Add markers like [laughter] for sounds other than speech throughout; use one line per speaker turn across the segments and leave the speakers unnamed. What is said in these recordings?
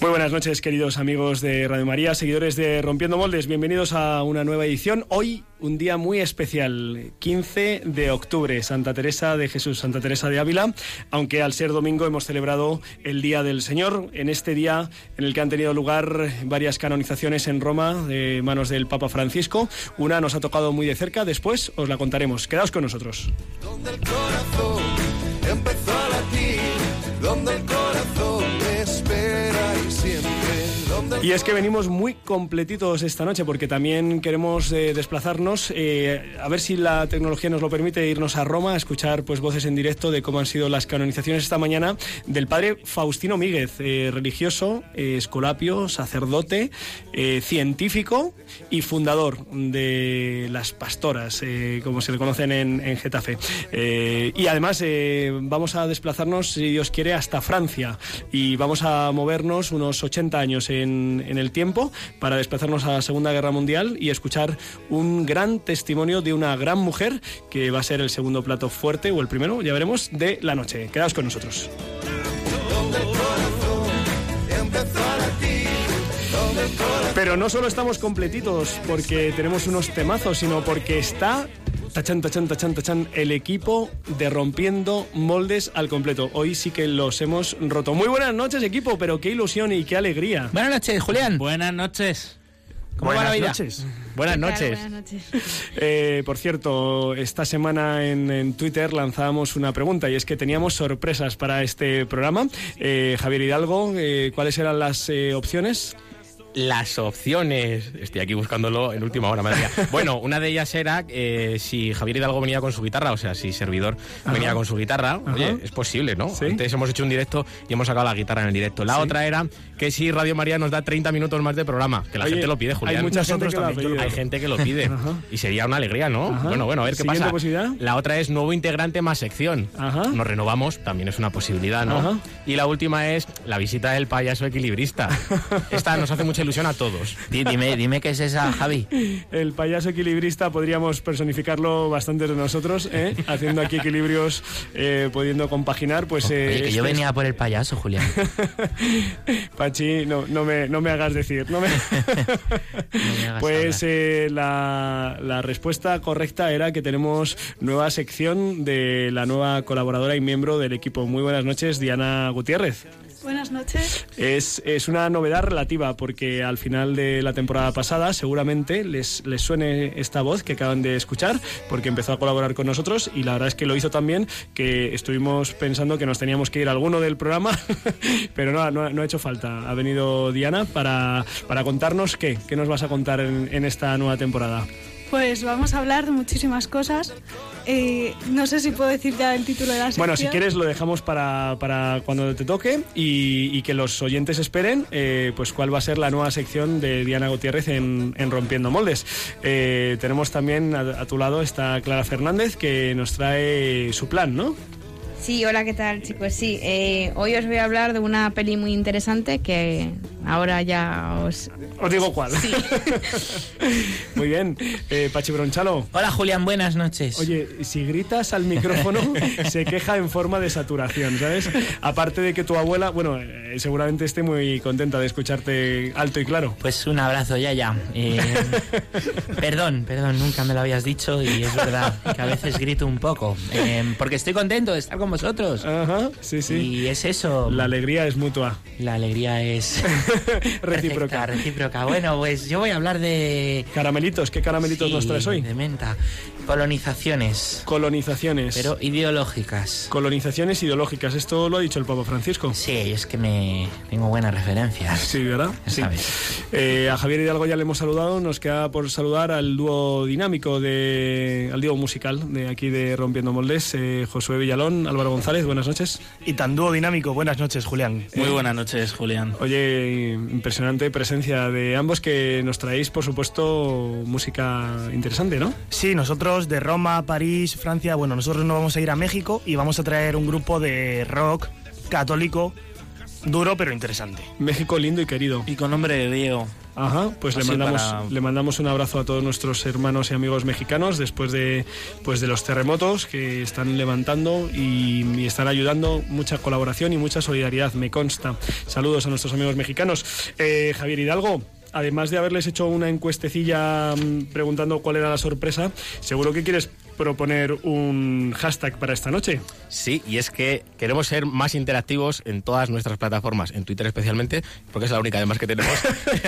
Muy buenas noches, queridos amigos de Radio María, seguidores de Rompiendo Moldes. Bienvenidos a una nueva edición. Hoy, un día muy especial, 15 de octubre, Santa Teresa de Jesús, Santa Teresa de Ávila. Aunque al ser domingo hemos celebrado el Día del Señor, en este día en el que han tenido lugar varias canonizaciones en Roma de manos del Papa Francisco. Una nos ha tocado muy de cerca, después os la contaremos. Quedaos con nosotros
donde el corazón empezó a latir, donde el corazón him y
es que venimos muy completitos esta noche porque también queremos eh, desplazarnos, eh, a ver si la tecnología nos lo permite, irnos a Roma a escuchar pues voces en directo de cómo han sido las canonizaciones esta mañana del padre Faustino Míguez, eh, religioso, escolapio, sacerdote, científico y fundador de las pastoras, como se le conocen en, en Getafe. y además vamos a desplazarnos, si Dios quiere, hasta Francia y vamos a movernos unos 80 años en en, el tiempo para desplazarnos a la Segunda Guerra Mundial y escuchar un gran testimonio de una gran mujer que va a ser el segundo plato fuerte o el primero, ya veremos, de la noche. Quedaos con nosotros. Pero no solo estamos completitos porque tenemos unos temazos, sino porque está tachan, tachan, tachan, tachan, el equipo de Rompiendo Moldes al completo. Hoy sí que los hemos roto. Muy buenas noches, equipo, pero qué ilusión y qué alegría.
Buenas noches, Julián.
Buenas noches.
¿Cómo buenas va la vida? Noches.
Buenas noches.
Buenas noches. [laughs]
Eh, por cierto, esta semana en, Twitter lanzábamos una pregunta y es que teníamos sorpresas para este programa. Eh, Javier Hidalgo, eh, ¿cuáles eran las opciones?
Las opciones. Estoy aquí buscándolo en última hora, madre mía. [laughs] Bueno, una de ellas era eh, si Javier Hidalgo venía con su guitarra, o sea, si Servidor venía con su guitarra. Oye, es posible, ¿no? Antes hemos hecho un directo y hemos sacado la guitarra en el directo. La otra era que si Radio María nos da 30 minutos más de programa, que la gente lo pide, Julián.
Hay mucha gente que lo pide.
Hay gente que lo pide. [laughs] y sería una alegría, ¿no? Bueno, bueno, a ver qué pasa.
Posibilidad?
La otra es nuevo integrante más sección. Nos renovamos, también es una posibilidad, ¿no? Y la última es la visita del payaso equilibrista. [laughs] Esta nos hace mucha ilusión a todos.
Dime, dime qué es esa, Javi.
El payaso equilibrista podríamos personificarlo bastante de nosotros, ¿eh? haciendo aquí equilibrios, eh, pudiendo compaginar. Pues,
eh, que yo venía por el payaso, Julián. [laughs]
Pachi, no, no, me, no me hagas decir. No me... [laughs] [laughs] pues la, la respuesta correcta era que tenemos nueva sección de la nueva colaboradora y miembro del equipo. Muy buenas noches, Diana Gutiérrez.
Buenas noches.
Es, es, una novedad relativa porque al final de la temporada pasada seguramente les, les suene esta voz que acaban de escuchar porque empezó a colaborar con nosotros y la verdad es que lo hizo también que estuvimos pensando que nos teníamos que ir alguno del programa [laughs] pero no, no, ha hecho falta. Ha venido Diana para, para contarnos qué, qué nos vas a contar en, en esta nueva temporada.
Pues vamos a hablar de muchísimas cosas. Eh, no sé si puedo decir ya el título de la sección.
Bueno, si quieres lo dejamos para, para cuando te toque y, que los oyentes esperen eh, pues cuál va a ser la nueva sección de Diana Gutiérrez en, Rompiendo Moldes. Eh, tenemos también a, a tu lado está Clara Fernández que nos trae su plan, ¿no?
Sí, hola, ¿qué tal chicos? Sí, eh, hoy os voy a hablar de una peli muy interesante que ahora ya os...
Os digo cuál.
Sí. [laughs]
muy bien. Eh, Pachi Bronchalo.
Hola Julián, buenas noches.
Oye, si gritas al micrófono [laughs] se queja en forma de saturación, ¿sabes? Aparte de que tu abuela, bueno, eh, seguramente esté muy contenta de escucharte alto y claro.
Pues un abrazo, ya, ya. Eh, [laughs] perdón, perdón, nunca me lo habías dicho y es verdad que a veces grito un poco. porque estoy contento de estar con vosotros.
Ajá, sí, sí.
Y es eso.
La alegría es mutua.
La alegría es [laughs]
recíproca.
recíproca. Bueno, pues yo voy a hablar de
caramelitos. ¿Qué caramelitos nos traes hoy?
De menta. Colonizaciones.
Colonizaciones.
Pero ideológicas.
Colonizaciones ideológicas. Esto lo ha dicho el Papa Francisco.
Sí, es que me tengo buenas referencias.
Sí, ¿verdad?
Sí.
Eh, a Javier Hidalgo ya le hemos saludado. Nos queda por saludar al dúo dinámico de al dúo musical de aquí de Rompiendo Moldes, eh, Josué Villalón, Álvaro González. Buenas noches.
Y tan dúo dinámico. Buenas noches, Julián.
Muy buenas noches, Julián.
Oye, impresionante presencia de ambos que nos traéis, por supuesto, música interesante, ¿no?
Sí, nosotros de Roma, París, Francia, bueno, nosotros nos vamos a ir a México y vamos a traer un grupo de rock católico duro pero interesante.
México lindo y querido.
Y con nombre de Diego.
Ajá, pues le mandamos, le mandamos un abrazo a todos nuestros hermanos y amigos mexicanos después de, pues de los terremotos que están levantando y, están ayudando. Mucha colaboración y mucha solidaridad, me consta. Saludos a nuestros amigos mexicanos. Eh, Javier Hidalgo, además de haberles hecho una encuestecilla mm, preguntando cuál era la sorpresa, seguro que quieres proponer un hashtag para esta noche.
Sí, y es que queremos ser más interactivos en todas nuestras plataformas, en Twitter especialmente, porque es la única además que tenemos.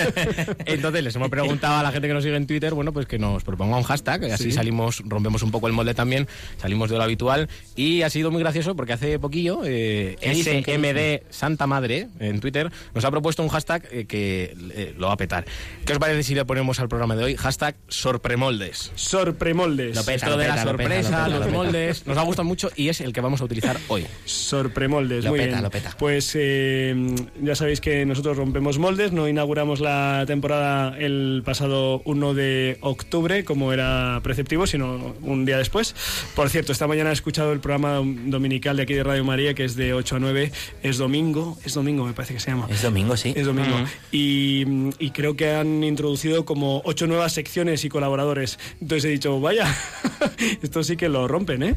[laughs] Entonces les hemos preguntado a la gente que nos sigue en Twitter, bueno, pues que nos proponga un hashtag, y así salimos, rompemos un poco el molde también, salimos de lo habitual, y ha sido muy gracioso porque hace poquillo eh, SMD Santa Madre en Twitter nos ha propuesto un hashtag eh, que eh, lo va a petar. ¿Qué os parece si le ponemos al programa de hoy? Hashtag sorpremoldes.
Sorpremoldes.
Lo peta, de la sorpresa, los moldes, nos ha gustado mucho y es el que vamos a utilizar hoy.
Sorpremoldes,
lo
muy
peta,
bien.
Lo peta.
Pues eh, ya sabéis que nosotros rompemos moldes, no inauguramos la temporada el pasado 1 de octubre, como era preceptivo, sino un día después. Por cierto, esta mañana he escuchado el programa dominical de aquí de Radio María, que es de 8 a 9, es domingo, es domingo me parece que se llama.
Es domingo, sí.
Es domingo. y, y creo que han introducido como ocho nuevas secciones y colaboradores. Entonces he dicho, vaya, esto sí que lo rompen, ¿eh?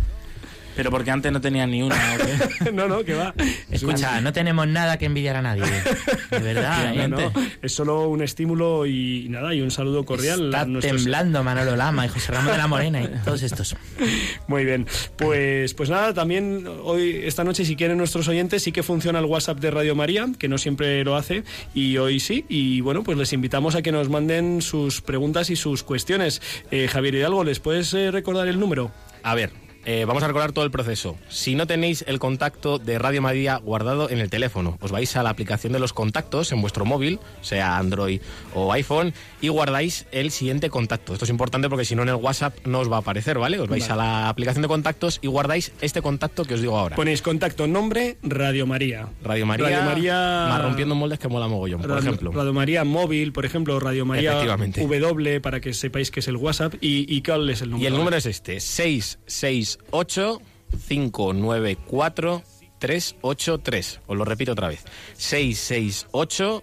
Pero porque antes no tenía ni una. ¿o qué? [laughs]
no, no, que va.
Escucha, no tenemos nada que envidiar a nadie. [laughs] De verdad,
No, es solo un estímulo y, y nada, y un saludo cordial.
Está
a nuestros-
temblando Manolo Lama y José Ramón de la Morena y todos estos. [laughs]
Muy bien, pues, pues nada, también hoy, esta noche, si quieren nuestros oyentes, sí que funciona el WhatsApp de Radio María, que no siempre lo hace, y hoy sí, y bueno, pues les invitamos a que nos manden sus preguntas y sus cuestiones. Eh, Javier Hidalgo, ¿les puedes eh, recordar el número?
A ver, eh, vamos a recordar todo el proceso. Si no tenéis el contacto de Radio María guardado en el teléfono, os vais a la aplicación de los contactos en vuestro móvil, sea Android o iPhone, y guardáis el siguiente contacto. Esto es importante porque si no en el WhatsApp no os va a aparecer, ¿vale? Os vais a la aplicación de contactos y guardáis este contacto que os digo ahora.
Ponéis contacto, nombre, Radio María.
Radio María,
Radio María-
más rompiendo moldes que mola mogollón, por
Radio,
ejemplo.
Radio María móvil, por ejemplo, Radio María. W, para que sepáis que es el WhatsApp, y, y cuál es el número.
Y el número es este, 668 594 383. Os lo repito otra vez. 668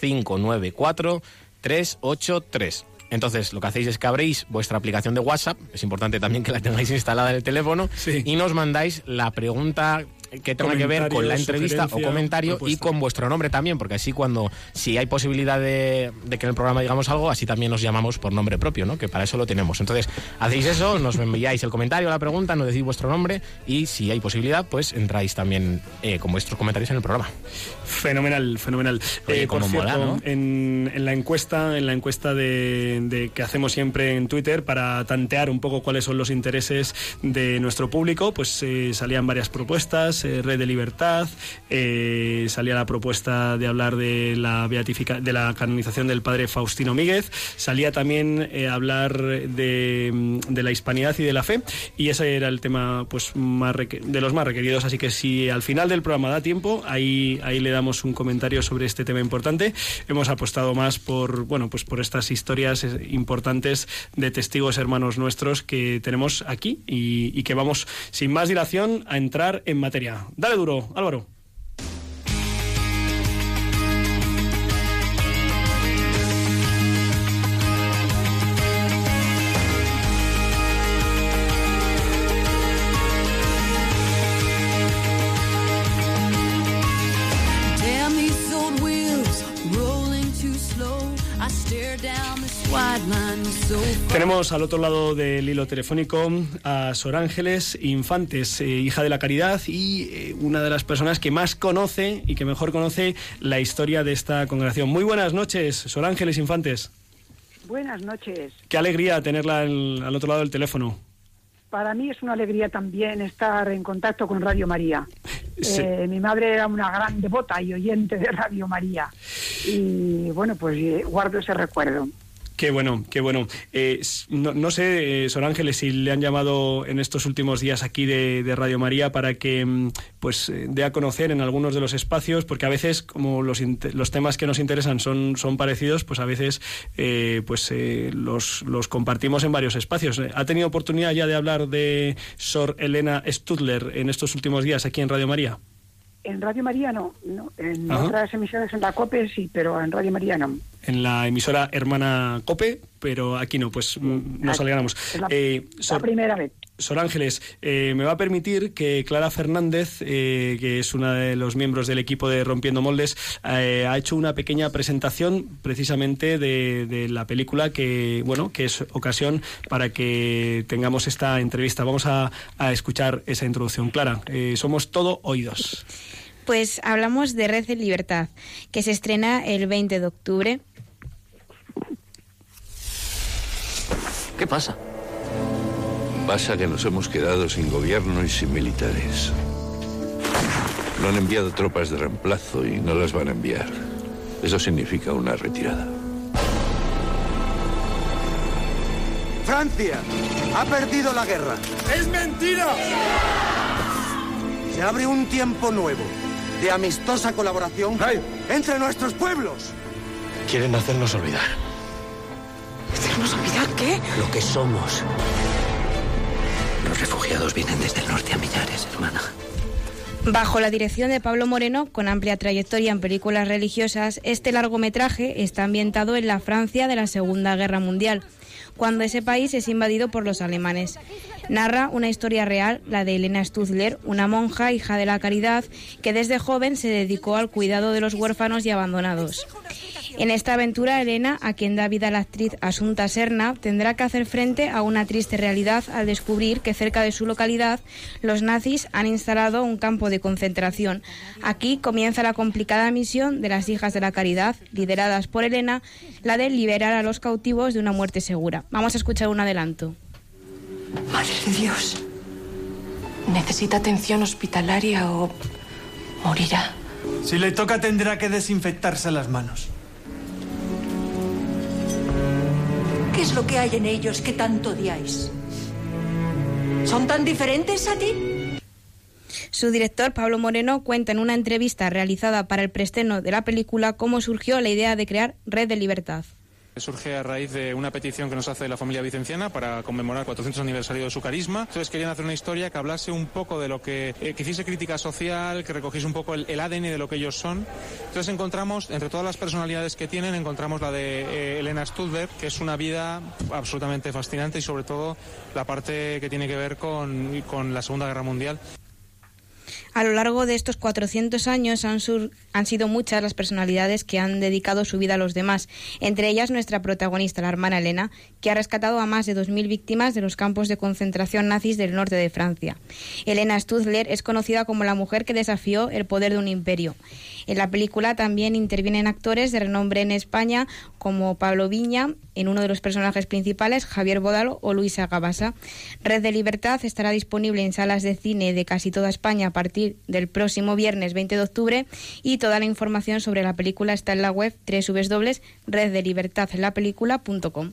594 383. Entonces, lo que hacéis es que abréis vuestra aplicación de WhatsApp, es importante también que la tengáis [laughs] instalada en el teléfono,
Sí.
y nos mandáis la pregunta que tenga que ver con la entrevista o comentario y con vuestro nombre también, porque así cuando, si hay posibilidad de, de que en el programa digamos algo, así también nos llamamos por nombre propio, ¿no? Que para eso lo tenemos. Entonces, hacéis eso, nos enviáis el comentario, la pregunta, nos decís vuestro nombre y si hay posibilidad, pues entráis también eh, con vuestros comentarios en el programa.
Fenomenal, fenomenal.
Oye,
Eh, por cierto,
mola, ¿no?
en, en la encuesta, en la encuesta de, de- que hacemos siempre en Twitter para tantear un poco cuáles son los intereses de nuestro público, pues eh, salían varias propuestas, eh, Red de Libertad, eh, salía la propuesta de hablar de la beatifica, de la canonización del padre Faustino Míguez, salía también eh, hablar de, mm, de la hispanidad y de la fe, y ese era el tema pues más de los más requeridos, así que si al final del programa da tiempo, ahí, ahí le damos un comentario sobre este tema importante. Hemos apostado más por, bueno, pues por estas historias importantes de testigos hermanos nuestros que tenemos aquí y que vamos sin más dilación a entrar en materia. Dale duro, Álvaro. Tenemos al otro lado del hilo telefónico a Sor Ángeles Infantes, eh, hija de la caridad y eh, una de las personas que más conoce y que mejor conoce la historia de esta congregación. Muy buenas noches, Sor Ángeles Infantes.
Buenas noches.
Qué alegría tenerla al, al otro lado del teléfono.
Para mí es una alegría también estar en contacto con Radio María.
Sí.
Eh, mi madre era una gran devota y oyente de Radio María. Y bueno, pues guardo ese recuerdo.
Qué bueno, qué bueno. Eh, no, no, sé, eh, Sor Ángeles, si le han llamado en estos últimos días aquí de, de Radio María para que mm, pues eh, dé a conocer en algunos de los espacios, porque a veces como los, los temas que nos interesan son, son parecidos, pues a veces eh, pues los, los compartimos en varios espacios. ¿Ha tenido oportunidad ya de hablar de Sor Elena Studler en estos últimos días aquí en Radio María?
En Radio María no, no. en Ajá. otras emisiones en la COPE sí, pero en Radio María no.
En la emisora hermana COPE, pero aquí no, pues mm, nos alegramos.
Es la, eh, Sor, la primera vez.
Sor Ángeles, eh, me va a permitir que Clara Fernández, eh, que es una de los miembros del equipo de Rompiendo Moldes, eh, ha hecho una pequeña presentación precisamente de, de, la película que, bueno, que es ocasión para que tengamos esta entrevista. Vamos a, a escuchar esa introducción. Clara, somos todo oídos.
Pues hablamos de Red de Libertad, que se estrena el 20 de octubre.
¿Qué pasa?
Pasa que nos hemos quedado sin gobierno y sin militares. No han enviado tropas de reemplazo y no las van a enviar. Eso significa una retirada.
Francia ha perdido la guerra.
¡Es mentira!
Se abre un tiempo nuevo de amistosa colaboración
hey.
entre nuestros pueblos.
Quieren hacernos olvidar.
¿Hacernos olvidar qué?
Lo que somos.
Los refugiados vienen desde el norte a millares, hermana.
Bajo la dirección de Pablo Moreno, con amplia trayectoria en películas religiosas, este largometraje está ambientado en la Francia de la Segunda Guerra Mundial, cuando ese país es invadido por los alemanes. Narra una historia real, la de Elena Stuzler, una monja, hija de la caridad, que desde joven se dedicó al cuidado de los huérfanos y abandonados. En esta aventura, Elena, a quien da vida la actriz Asunta Serna, tendrá que hacer frente a una triste realidad al descubrir que cerca de su localidad los nazis han instalado un campo de concentración. Aquí comienza la complicada misión de las hijas de la caridad, lideradas por Elena, la de liberar a los cautivos de una muerte segura. Vamos a escuchar un adelanto.
Madre de Dios. Necesita atención hospitalaria o morirá.
Si le toca tendrá que desinfectarse las manos.
¿Qué es lo que hay en ellos que tanto odiáis? ¿Son tan diferentes a ti?
Su director, Pablo Moreno, cuenta en una entrevista realizada para el preestreno de la película cómo surgió la idea de crear Red de Libertad.
Surge a raíz de una petición que nos hace la familia vicenciana para conmemorar el 400 aniversario de su carisma. Entonces querían hacer una historia que hablase un poco de lo que, eh, que hiciese crítica social, que recogiese un poco el, el, ADN de lo que ellos son. Entonces encontramos, entre todas las personalidades que tienen, encontramos la de eh, Elena Stulberg, que es una vida absolutamente fascinante y sobre todo la parte que tiene que ver con, con la Segunda Guerra Mundial.
A lo largo de estos 400 años han, sido muchas las personalidades que han dedicado su vida a los demás, entre ellas nuestra protagonista, la hermana Elena, que ha rescatado a más de 2.000 víctimas de los campos de concentración nazis del norte de Francia. Elena Stuzler es conocida como la mujer que desafió el poder de un imperio. En la película también intervienen actores de renombre en España como Pablo Viña, en uno de los personajes principales, Javier Bodalo o Luisa Gabasa. Red de Libertad estará disponible en salas de cine de casi toda España a partir del próximo viernes 20 de octubre y toda la información sobre la película está en la web www.reddelibertadlapelícula.com.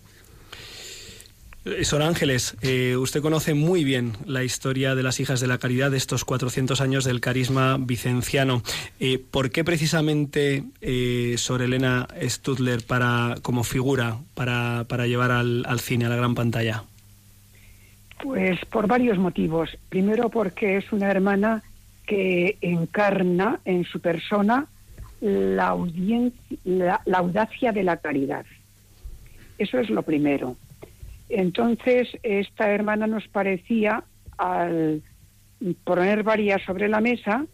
Sor Ángeles, eh, usted conoce muy bien la historia de las hijas de la caridad de estos 400 años del carisma vicenciano. Eh, ¿Por qué precisamente eh, Sor Elena Stutler para, como figura para, para llevar al, al cine, a la gran pantalla?
Pues por varios motivos. Primero porque es una hermana que encarna en su persona la, la, la audacia de la caridad. Eso es lo primero. Entonces, esta hermana nos parecía, al poner varias sobre la mesa,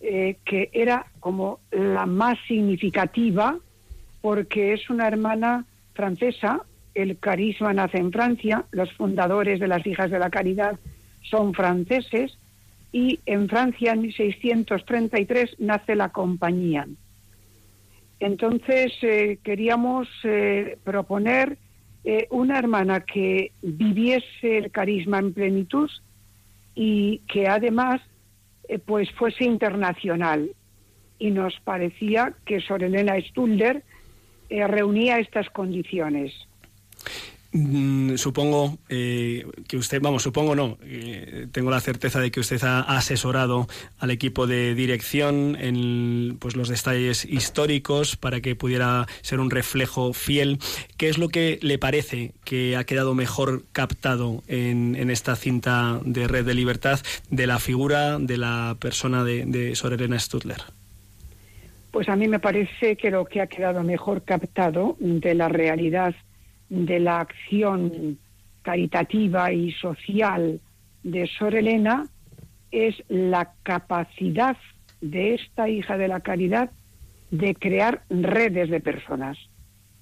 eh, que era como la más significativa, porque es una hermana francesa, el carisma nace en Francia, los fundadores de las Hijas de la Caridad son franceses, y en Francia en 1633 nace la compañía. Entonces, eh, queríamos eh, proponer eh, una hermana que viviese el carisma en plenitud y que además eh, pues fuese internacional. Y nos parecía que Sor Elena Stulder eh, reunía estas condiciones.
Mm, Supongo eh, que usted, vamos, supongo no, eh, tengo la certeza de que usted ha asesorado al equipo de dirección en pues, los detalles históricos para que pudiera ser un reflejo fiel. ¿Qué es lo que le parece que ha quedado mejor captado en, esta cinta de Red de Libertad de la figura de la persona de, de Sor?
Pues a mí me parece que lo que ha quedado mejor captado de la realidad de la acción caritativa y social de Sor Elena es la capacidad de esta hija de la caridad de crear redes de personas,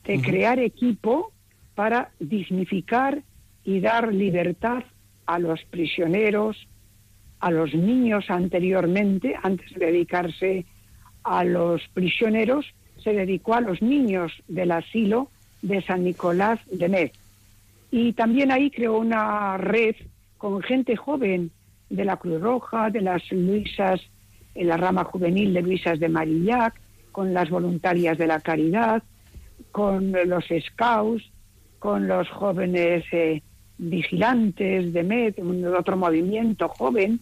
de crear equipo para dignificar y dar libertad a los prisioneros, a los niños anteriormente, antes de dedicarse a los prisioneros, se dedicó a los niños del asilo de San Nicolás de Metz. Y también ahí creó una red con gente joven de la Cruz Roja, de las Luisas, en la rama juvenil de Luisas de Marillac, con las voluntarias de la caridad, con los scouts, con los jóvenes eh, vigilantes de MED, otro movimiento joven,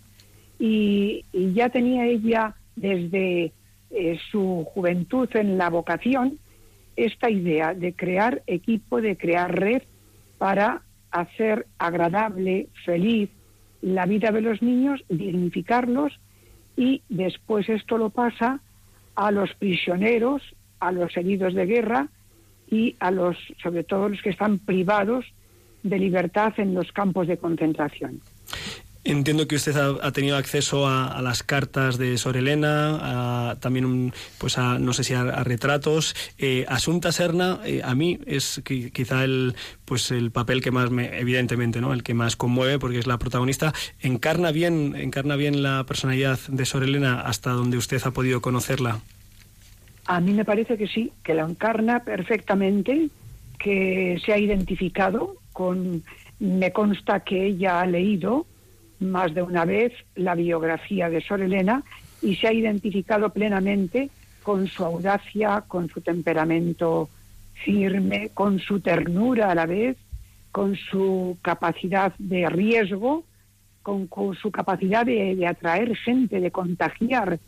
y, y ya tenía ella desde eh, su juventud en la vocación esta idea de crear equipo, de crear red para hacer agradable, feliz la vida de los niños, dignificarlos y después esto lo pasa a los prisioneros, a los heridos de guerra y a los, sobre todo los que están privados de libertad en los campos de concentración.
Entiendo que usted ha, tenido acceso a, las cartas de Sor Elena, a, también un, pues a, no sé si a, a retratos. Eh, Asunta Serna, eh, a mí es que, quizá el, pues el papel que más me, evidentemente, ¿no? El que más conmueve porque es la protagonista. Encarna bien, encarna bien la personalidad de Sor Elena hasta donde usted ha podido conocerla.
A mí me parece que sí, que la encarna perfectamente, que se ha identificado con, me consta que ella ha leído más de una vez la biografía de Sor Elena y se ha identificado plenamente con su audacia, con su temperamento firme, con su ternura a la vez, con su capacidad de riesgo, con, su capacidad de, de, atraer gente, de contagiar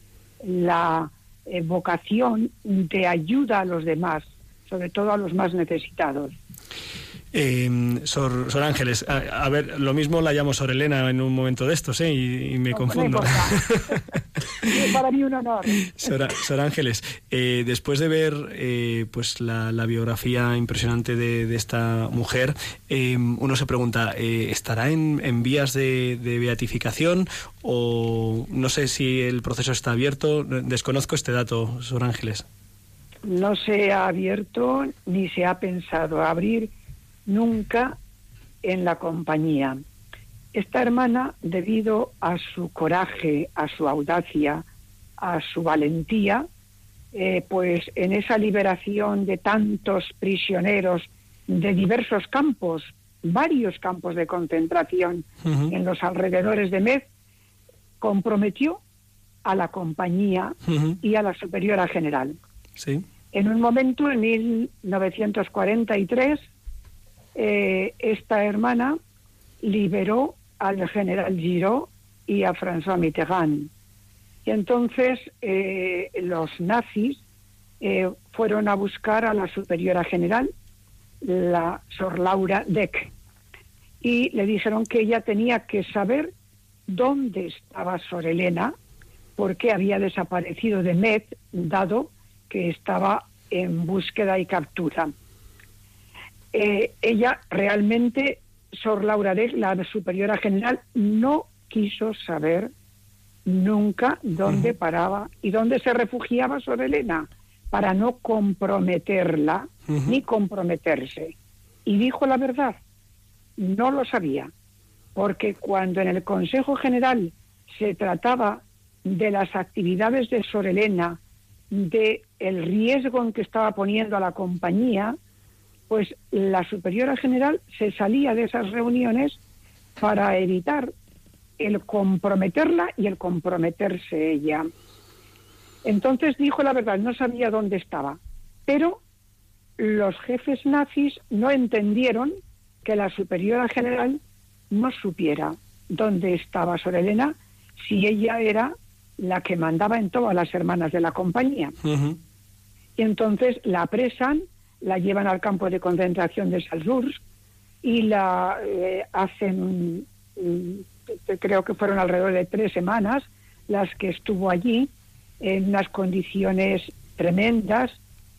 la eh, vocación de ayuda a los demás, sobre todo a los más necesitados.
Eh, Sor, Sor, Ángeles, a, a, ver, lo mismo la llamo Sor Elena en un momento de estos, ¿eh? Y, y me no, confundo.
No [laughs] para mí un honor.
Sor, Sor Ángeles, eh, después de ver eh, pues la, la, biografía impresionante de, de esta mujer, eh, uno se pregunta, ¿estará en, en vías de, de, beatificación o no sé si el proceso está abierto? Desconozco este dato, Sor Ángeles.
No se ha abierto ni se ha pensado abrir nunca en la compañía. Esta hermana, debido a su coraje, a su audacia, a su valentía, eh, pues en esa liberación de tantos prisioneros de diversos campos, varios campos de concentración uh -huh. en los alrededores de Med, comprometió a la compañía uh -huh. y a la superiora general.
Sí.
En un momento, en 1943, eh, esta hermana liberó al general Giraud y a François Mitterrand. Y entonces eh, los nazis eh, fueron a buscar a la superiora general, la Sor Laura Deck, y le dijeron que ella tenía que saber dónde estaba Sor Elena, porque había desaparecido de Met, dado que estaba en búsqueda y captura eh, ella realmente, Sor Laura de la superiora general, no quiso saber nunca dónde uh -huh. paraba y dónde se refugiaba Sor Elena, para no comprometerla uh -huh. ni comprometerse. Y dijo la verdad, no lo sabía, porque cuando en el Consejo General se trataba de las actividades de Sor Elena, de el riesgo en que estaba poniendo a la compañía, pues la superiora general se salía de esas reuniones para evitar el comprometerla y el comprometerse ella. Entonces dijo la verdad, no sabía dónde estaba, pero los jefes nazis no entendieron que la superiora general no supiera dónde estaba Sor Elena si ella era la que mandaba en todas las hermanas de la compañía. Y entonces la apresan, la llevan al campo de concentración de Salzburg y la eh, hacen, creo que fueron alrededor de tres semanas las que estuvo allí, en unas condiciones tremendas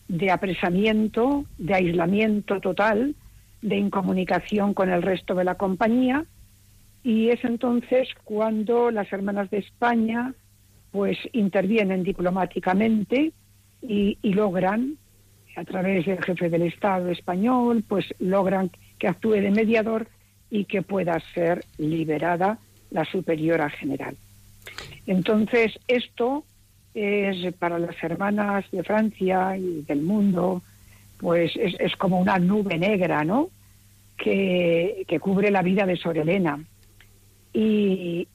de apresamiento, de aislamiento total, de incomunicación con el resto de la compañía. Y es entonces cuando las hermanas de España pues intervienen diplomáticamente y logran, a través del jefe del Estado español, pues logran que actúe de mediador y que pueda ser liberada la superiora general. Entonces, esto es para las hermanas de Francia y del mundo, pues es, como una nube negra, ¿no? Que, que, cubre la vida de Sor Elena. Y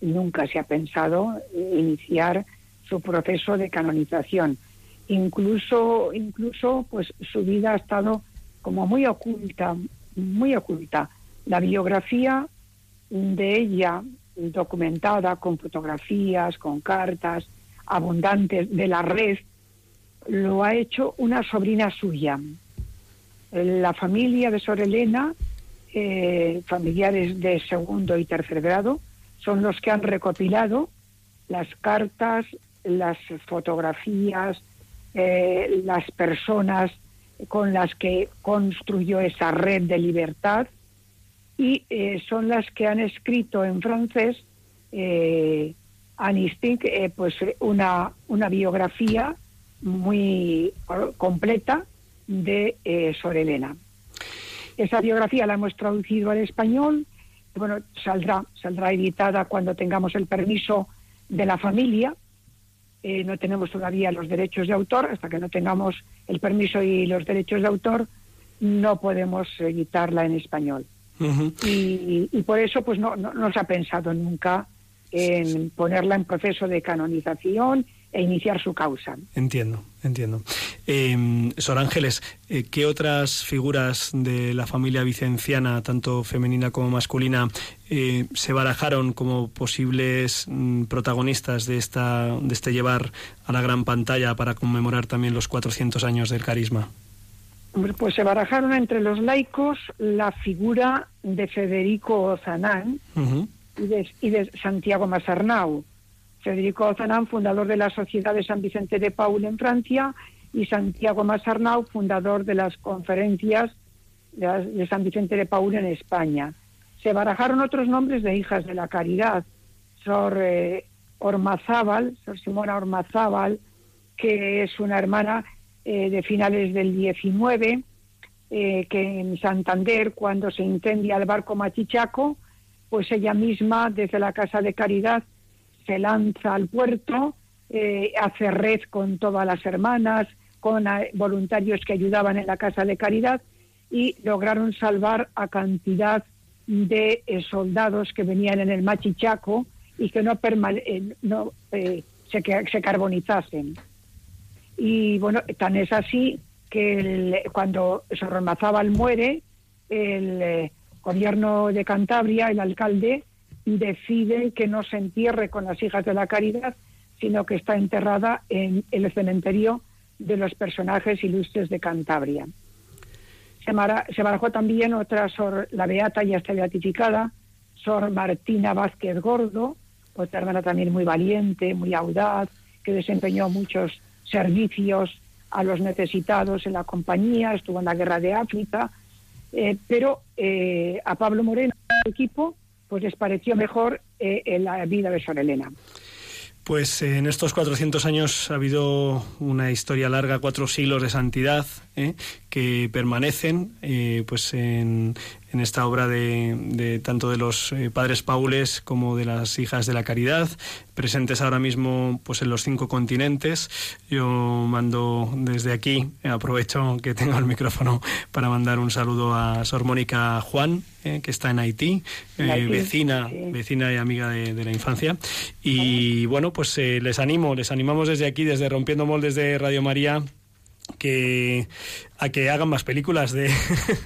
nunca se ha pensado iniciar su proceso de canonización. Incluso, incluso, pues su vida ha estado como muy oculta, muy oculta. La biografía de ella, documentada con fotografías, con cartas abundantes de la red, lo ha hecho una sobrina suya. La familia de Sor Elena, eh, familiares de segundo y tercer grado, son los que han recopilado las cartas, las fotografías, eh, las personas con las que construyó esa red de libertad y eh, son las que han escrito en francés eh, eh, pues una, una biografía muy completa de eh, Sor Elena. Esa biografía la hemos traducido al español, bueno, saldrá, saldrá editada cuando tengamos el permiso de la familia. Eh, no tenemos todavía los derechos de autor, hasta que no tengamos el permiso y los derechos de autor, no podemos editarla en español. y, y, por eso pues no, no, no se ha pensado nunca en ponerla en proceso de canonización e iniciar su causa.
Entiendo, entiendo. Eh, Sor Ángeles, eh, ¿qué otras figuras de la familia vicenciana, tanto femenina como masculina, eh, se barajaron como posibles mm, protagonistas de, esta, de este llevar a la gran pantalla para conmemorar también los 400 años del carisma?
Pues se barajaron entre los laicos la figura de Federico Ozanán, uh -huh y de, y de, Santiago Masarnau. Federico Ozanán, fundador de la Sociedad de San Vicente de Paul en Francia, y Santiago Masarnau, fundador de las conferencias de, de San Vicente de Paul en España. Se barajaron otros nombres de hijas de la caridad, Sor eh, Ormazábal, Sor Simona Ormazábal, que es una hermana eh, de finales del 19, eh, que en Santander, cuando se incendia el barco Machichaco, pues ella misma desde la Casa de Caridad se lanza al puerto, eh, hace red con todas las hermanas, con eh, voluntarios que ayudaban en la Casa de Caridad y lograron salvar a cantidad de eh, soldados que venían en el Machichaco y que no, no se, se, carbonizasen. Y bueno, tan es así que el, cuando Sormazábal muere, el gobierno de Cantabria, el alcalde, decide que no se entierre con las hijas de la caridad, sino que está enterrada en el cementerio de los personajes ilustres de Cantabria. Se, mara, se barajó también otra Sor, la Beata ya está beatificada, Sor Martina Vázquez Gordo, otra hermana también muy valiente, muy audaz, que desempeñó muchos servicios a los necesitados en la compañía, estuvo en la guerra de África, eh, pero eh, a Pablo Moreno su equipo pues les pareció mejor eh, en la vida de Sor Elena.
Pues en estos 400 años ha habido una historia larga, cuatro siglos de santidad ¿eh? que permanecen eh, pues en, esta obra de, tanto de los eh, padres paules como de las hijas de la caridad, presentes ahora mismo pues en los cinco continentes. Yo mando desde aquí, aprovecho que tengo el micrófono para mandar un saludo a Sor Mónica Juan, que está en Haití, Haití vecina, sí. vecina y amiga de, de la infancia. Y bueno, pues les animo, les animamos desde aquí, desde Rompiendo Moldes de Radio María que a que hagan más películas de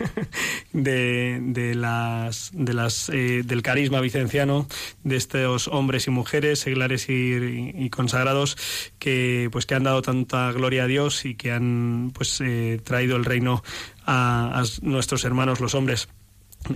[laughs] de, de las de las eh, del carisma vicenciano de estos hombres y mujeres seglares y, y consagrados que pues que han dado tanta gloria a Dios y que han pues eh, traído el reino a, a nuestros hermanos los hombres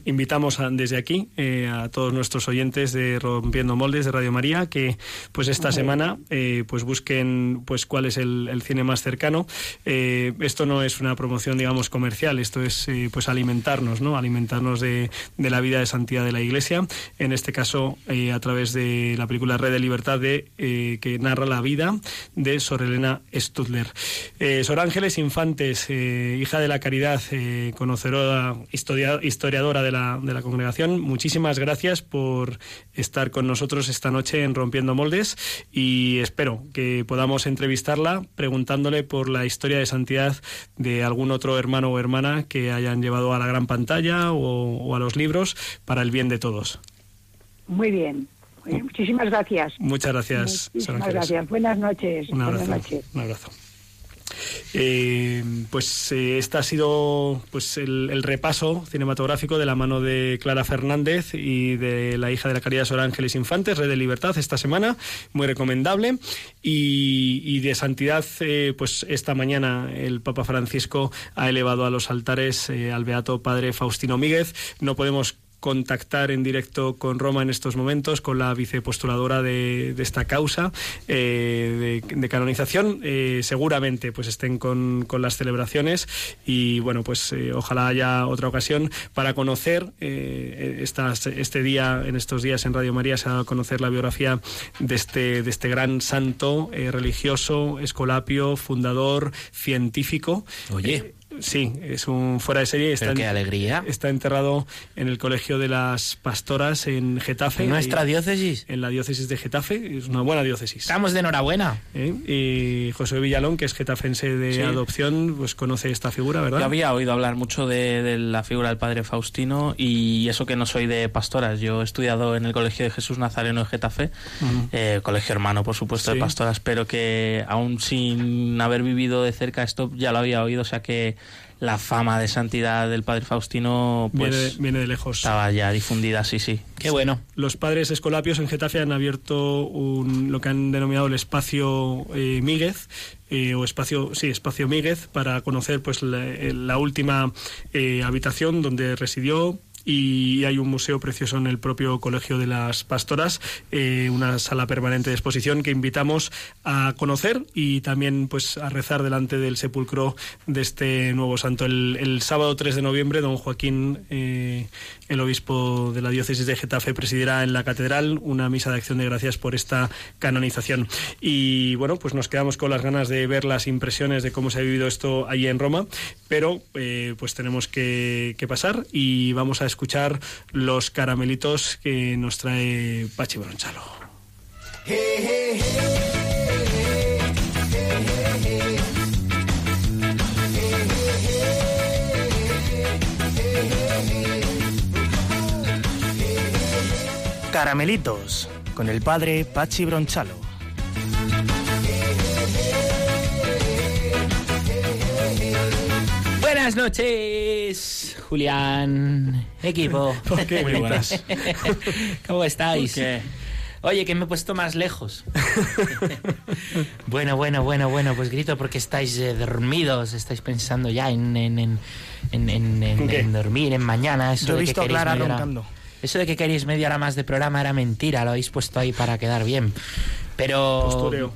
invitamos a- desde aquí eh, a todos nuestros oyentes de Rompiendo Moldes de Radio María que pues esta semana eh, pues busquen pues cuál es el, el cine más cercano. Eh, esto no es una promoción digamos comercial, esto es pues alimentarnos, ¿no? Alimentarnos de, de la vida de santidad de la Iglesia. En este caso a través de la película Red de Libertad de que narra la vida de Sor Elena Stutler. Eh, Sor Ángeles Infantes, hija de la caridad, conocedora, historia- de la, de la congregación, muchísimas gracias por estar con nosotros esta noche en Rompiendo Moldes y espero que podamos entrevistarla preguntándole por la historia de santidad de algún otro hermano o hermana que hayan llevado a la gran pantalla o, o a los libros para el bien de todos.
Muy bien. Muchísimas gracias.
Muchas gracias,
Muchísimas gracias. Buenas noches.
Un
Buenas
abrazo.
noches.
Un abrazo. Eh, pues eh, este ha sido pues el, repaso cinematográfico de la mano de Clara Fernández y de la hija de la caridad Sor Ángeles Infantes, Red de Libertad, esta semana, muy recomendable. Y, y de santidad, eh, pues esta mañana el Papa Francisco ha elevado a los altares eh, al Beato Padre Faustino Míguez. No podemos contactar en directo con Roma en estos momentos, con la vicepostuladora de, de esta causa eh, de, de canonización. Eh, seguramente pues estén con, con las celebraciones y bueno, pues eh, ojalá haya otra ocasión para conocer estas, este día, en estos días en Radio María se ha dado a conocer la biografía de este, de este gran santo religioso, escolapio, fundador, científico.
Oye.
Sí, es un fuera de serie.
Pero
en-
qué alegría.
Está enterrado en el Colegio de las Pastoras en Getafe.
¿En nuestra
Ahí-
diócesis?
En la diócesis de Getafe. Es una buena diócesis.
Estamos de enhorabuena.
¿Eh? Y José Villalón, que es getafense de
Sí.
adopción, pues conoce esta figura, ¿verdad?
Yo había oído hablar mucho de, de la figura del padre Faustino y eso que no soy de pastoras. Yo he estudiado en el Colegio de Jesús Nazareno de Getafe, eh, colegio hermano, por supuesto,
Sí.
de pastoras, pero que aún sin haber vivido de cerca esto ya lo había oído, o sea que la fama de santidad del padre Faustino pues
viene, de- viene de lejos.
estaba ya difundida, sí, sí.
Qué bueno.
Los padres escolapios en Getafe han abierto un, lo que han denominado el espacio eh, Míguez. eh, o espacio sí espacio Míguez para conocer pues la, eh, la última eh, habitación donde residió y hay un museo precioso en el propio Colegio de las Pastoras, eh, una sala permanente de exposición que invitamos a conocer y también pues a rezar delante del sepulcro de este nuevo santo. El, el sábado 3 de noviembre, don Joaquín, eh, el obispo de la diócesis de Getafe, presidirá en la catedral una misa de acción de gracias por esta canonización. Y bueno, pues nos quedamos con las ganas de ver las impresiones de cómo se ha vivido esto allí en Roma, pero eh, pues tenemos que, que pasar y vamos a escuchar los caramelitos que nos trae Pachi Bronchalo.
Caramelitos, con el padre Pachi Bronchalo.
Buenas noches, Julián, equipo. [laughs]
¿Por qué
Muy buenas. [laughs]
¿Cómo estáis? Oye, que me he puesto más lejos. [laughs] bueno, bueno, bueno, bueno, pues grito porque estáis eh, dormidos, estáis pensando ya en, en, en, en, en- en-
¿Qué?
en dormir, en mañana. Eso
Yo he
de que
visto a Clara
hora-
roncando.
Eso de que queréis media hora más de programa era mentira, lo habéis puesto ahí para quedar bien. Pero...
Postureo.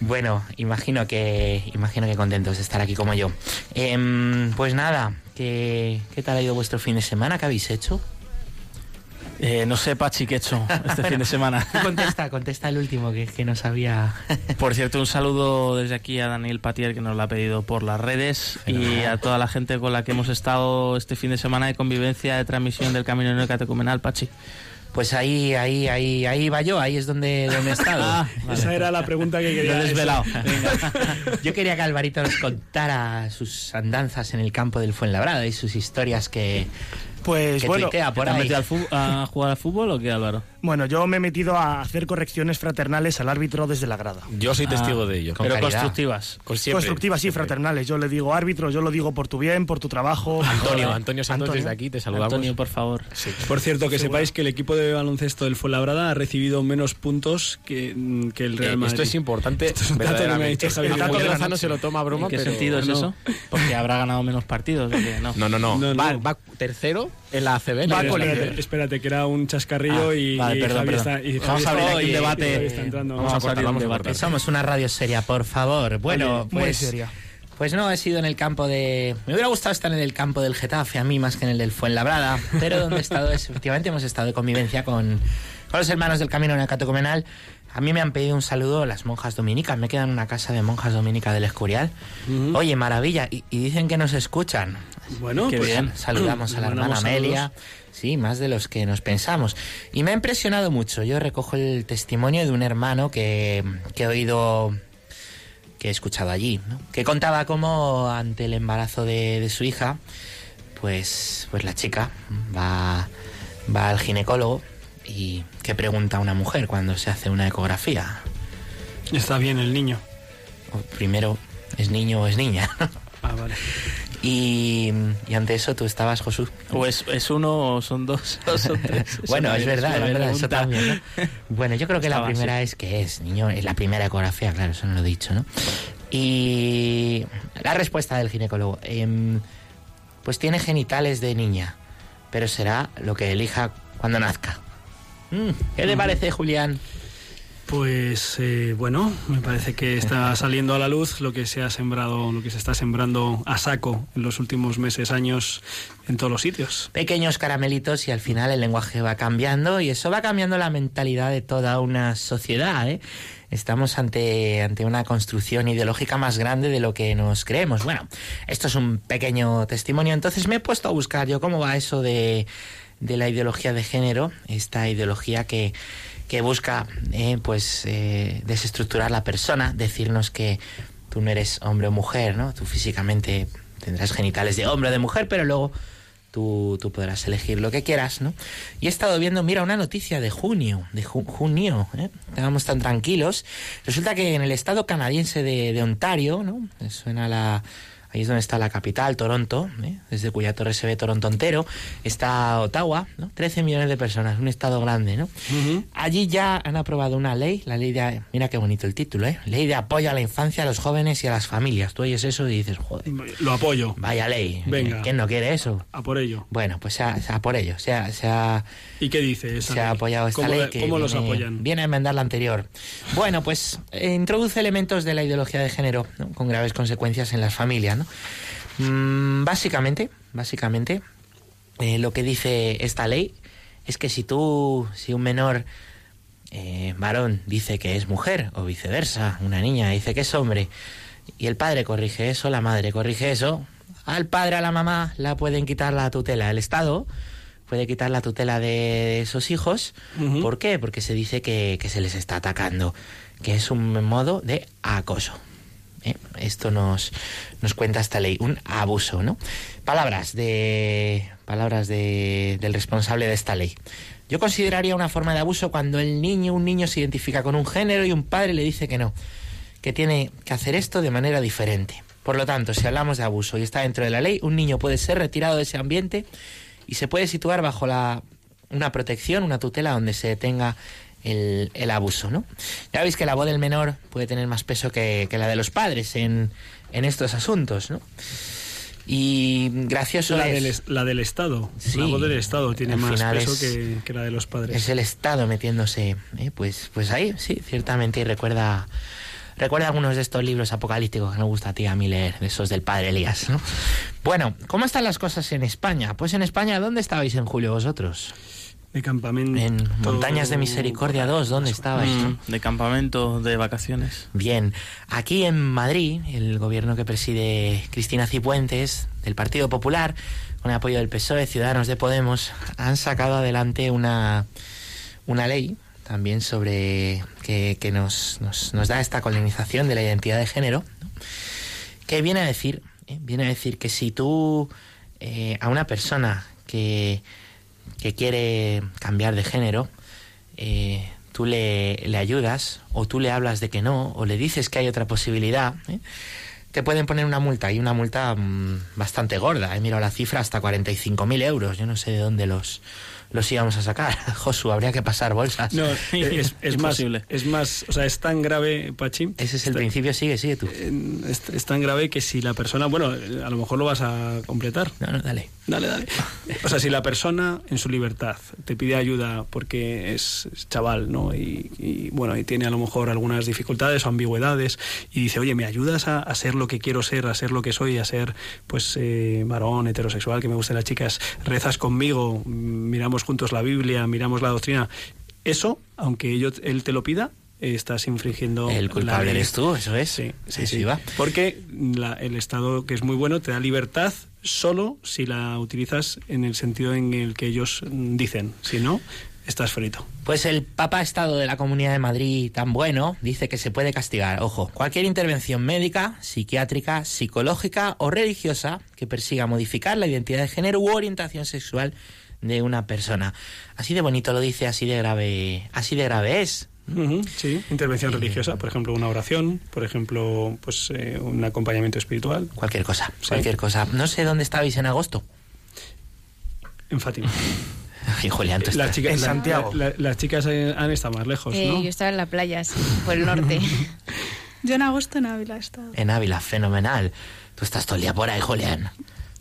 bueno, imagino que imagino que contentos de estar aquí como yo. Em, pues nada, ¿qué, ¿qué tal ha ido vuestro fin de semana? ¿Qué habéis hecho?
Eh, no sé, Pachi, qué he hecho este fin de semana. [laughs]
Contesta, contesta el último que, que no sabía.
Por cierto, un saludo desde aquí a Daniel Patier que nos lo ha pedido por las redes y a toda la gente con la que hemos estado este fin de semana de convivencia, de transmisión del Camino Catecumenal, Pachi.
Pues ahí, ahí, ahí, ahí va yo, ahí es donde, donde he estado. [laughs]
Ah,
Esa era la pregunta que quería
desvelado. [laughs] [laughs]
Yo quería que Alvarito nos contara sus andanzas en el campo del Fuenlabrada y sus historias que,
Pues
Que
bueno,
tuitea por ¿Te has metido a jugar al fútbol o qué, Álvaro?
Bueno, yo me he metido a hacer correcciones fraternales al árbitro desde la grada.
Yo soy testigo de ello.
Pero constructivas.
Con siempre.
Constructivas, sí, fraternales. Yo le digo árbitro, yo lo digo por tu bien, por tu trabajo.
Antonio, Antonio Santos,
Antonio.
desde aquí te saludamos.
Antonio, por favor.
Por cierto, que sepáis que el equipo de baloncesto del Fuenlabrada ha recibido menos puntos que, que el Real
Eh,
Madrid.
esto es importante.
Esto es un dato que me ha dicho Javier
El dato que Lozano se lo toma a broma,
¿En qué
pero-
sentido es
no.
eso? Porque habrá ganado menos partidos. ¿o qué? No.
No, no, no.
No,
Va,
no.
va tercero en la ACB.
Va con espérate, espérate, que era un chascarrillo
Ah,
y,
vale,
y
perdón,
Javi
perdón.
está, y
Vamos a abrir aquí un debate.
Javi está entrando.
Vamos a
Vamos a
abrir un
cortar,
debate.
Somos una radio seria, por favor. Bueno,
Oye, muy
pues,
seria.
pues no, he sido en el campo de... Me hubiera gustado estar en el campo del Getafe, a mí más que en el del Fuenlabrada, pero donde he estado es, [laughs] efectivamente, hemos estado de convivencia con, con los hermanos del Camino Necatecumenal. A mí me han pedido un saludo las monjas dominicas, me quedan en una casa de monjas dominicas del Escurial. Oye, maravilla, y, y dicen que nos escuchan.
Bueno,
Qué
pues,
bien. [clears throat] Saludamos a la hermana
mandamos
Amelia.
saludos.
Sí, más de los que nos pensamos. Y me ha impresionado mucho. Yo recojo el testimonio de un hermano que, que he oído, que he escuchado allí, ¿no? que contaba cómo ante el embarazo de, de su hija, pues, pues la chica va, va al ginecólogo y que pregunta a una mujer cuando se hace una ecografía.
Está bien el niño.
O primero, ¿es niño o es niña?
Ah, vale.
Y, y ante eso tú estabas, Josu.
O es, es uno o son dos [laughs] o son tres. Eso
Bueno, es verdad, es verdad, eso también, ¿no? [laughs] Bueno, yo creo que la primera
así.
es que es, niño, es la primera ecografía, claro, eso no lo he dicho, ¿no? Y la respuesta del ginecólogo, em, pues tiene genitales de niña, pero será lo que elija cuando nazca. Mm, ¿Qué te parece, Julián?
Pues eh, bueno, me parece que está [laughs] saliendo a la luz lo que se ha sembrado, lo que se está sembrando a saco en los últimos meses, años, en todos los sitios.
pequeños caramelitos y al final el lenguaje va cambiando y eso va cambiando la mentalidad de toda una sociedad. ¿eh? Estamos ante, ante una construcción ideológica más grande de lo que nos creemos. Bueno, esto es un pequeño testimonio, entonces me he puesto a buscar yo cómo va eso de, de la ideología de género, esta ideología que, que busca eh, pues eh, desestructurar la persona, decirnos que tú no eres hombre o mujer, ¿no? Tú físicamente tendrás genitales de hombre o de mujer, pero luego tú, tú podrás elegir lo que quieras, ¿no? Y he estado viendo, mira, una noticia de junio, de ju- junio, ¿eh? Estábamos tan tranquilos. Resulta que en el estado canadiense de, de Ontario, ¿no? Suena la... Ahí es donde está la capital, Toronto, ¿eh? desde cuya torre se ve Toronto entero. Está Ottawa, ¿no? 13 millones de personas, un estado grande, ¿no? Allí ya han aprobado una ley, la ley de... Mira qué bonito el título, ¿eh? Ley de apoyo a la infancia, a los jóvenes y a las familias. Tú oyes eso y dices, joder,
Lo apoyo.
vaya ley.
Venga.
¿Quién no quiere eso?
A por ello.
Bueno, pues ha por ello. Se ha, se ha,
¿Y qué dice esa
se ha apoyado esta
¿Cómo,
ley que
¿Cómo los
viene,
apoyan?
viene a enmendar la anterior. Bueno, pues eh, introduce elementos de la ideología de género ¿no? con graves consecuencias en las familias. ¿No? Mm, básicamente, básicamente, eh, lo que dice esta ley es que si tú, si un menor eh, varón dice que es mujer o viceversa, una niña dice que es hombre y el padre corrige eso, la madre corrige eso, al padre, a la mamá la pueden quitar la tutela, el Estado puede quitar la tutela de esos hijos. ¿Por qué? Porque se dice que, que se les está atacando, que es un modo de acoso. ¿Eh? Esto nos, nos cuenta esta ley, un abuso, ¿no? Palabras de palabras de, del responsable de esta ley. Yo consideraría una forma de abuso cuando el niño, un niño se identifica con un género y un padre le dice que no, que tiene que hacer esto de manera diferente. Por lo tanto, si hablamos de abuso y está dentro de la ley, un niño puede ser retirado de ese ambiente y se puede situar bajo la, una protección, una tutela donde se detenga el, el abuso, ¿no? Ya veis que la voz del menor puede tener más peso que, que la de los padres en, en estos asuntos, ¿no? Y gracioso
La
es...
del, la del Estado.
Sí,
la voz del Estado tiene más peso
es-
que, que la de los padres.
Es el Estado metiéndose, ¿eh? pues, pues ahí, sí, ciertamente, y recuerda, recuerda algunos de estos libros apocalípticos que nos gusta a ti a mí leer, de esos del padre Elías, ¿no? Bueno, ¿cómo están las cosas en España? Pues en España, ¿dónde estabais en julio vosotros?
De campamento.
En Montañas de Misericordia 2, ¿dónde estabais? no?
Mm, de campamento, de vacaciones.
Bien, aquí en Madrid, el gobierno que preside Cristina Cipuentes, del Partido Popular, con el apoyo del PSOE, Ciudadanos de Podemos, han sacado adelante una, una ley también sobre que, que nos, nos, nos da esta colonización de la identidad de género, ¿no? que viene a decir, ¿eh? viene a decir que si tú eh, a una persona que, que quiere cambiar de género, eh, tú le, le ayudas o tú le hablas de que no o le dices que hay otra posibilidad, ¿eh? te pueden poner una multa y una multa mm, bastante gorda. He mirado la cifra hasta 45.000 euros. Yo no sé de dónde los, los íbamos a sacar. [laughs] Josu, habría que pasar bolsas.
No, [laughs] es, es más, es más, o sea, es tan grave, Pachi.
Ese es el principio, sigue, sigue tú.
Es, es tan grave que si la persona, bueno, a lo mejor lo vas a completar.
No, no, dale.
Dale, dale. [laughs] O sea, si la persona en su libertad te pide ayuda porque es, es chaval, ¿no? Y, y, bueno, y tiene a lo mejor algunas dificultades o ambigüedades y dice, oye, ¿me ayudas a, a ser lo que quiero ser, a ser lo que soy, a ser, pues, eh, varón, heterosexual, que me gusten las chicas, rezas conmigo, miramos juntos la Biblia, miramos la doctrina? Eso, aunque yo, él te lo pida, estás infringiendo
el culpable
la ley.
eres tú eso es
sí sí, sí.
iba.
porque la- el estado que es muy bueno te da libertad solo si la utilizas en el sentido en el que ellos dicen si no estás frito
Pues el Papa Estado de la Comunidad de Madrid, tan bueno, dice que se puede castigar, ojo, cualquier intervención médica, psiquiátrica, psicológica o religiosa que persiga modificar la identidad de género u orientación sexual de una persona. Así de bonito lo dice, así de grave, así de grave es.
Sí intervención religiosa por ejemplo una oración por ejemplo pues eh, un acompañamiento espiritual
Cualquier cosa, cualquier cosa. No sé dónde estabais en agosto.
en Fátima [laughs]
Ay, Julián, tú
las
estás-
chicas, la- la- las chicas eh, han estado más lejos
Eh,
¿no?
Yo estaba en la playa, sí, por el norte. [laughs]
Yo en agosto en Ávila he estado.
En Ávila, fenomenal. Tú estás todo el día por ahí, Julián.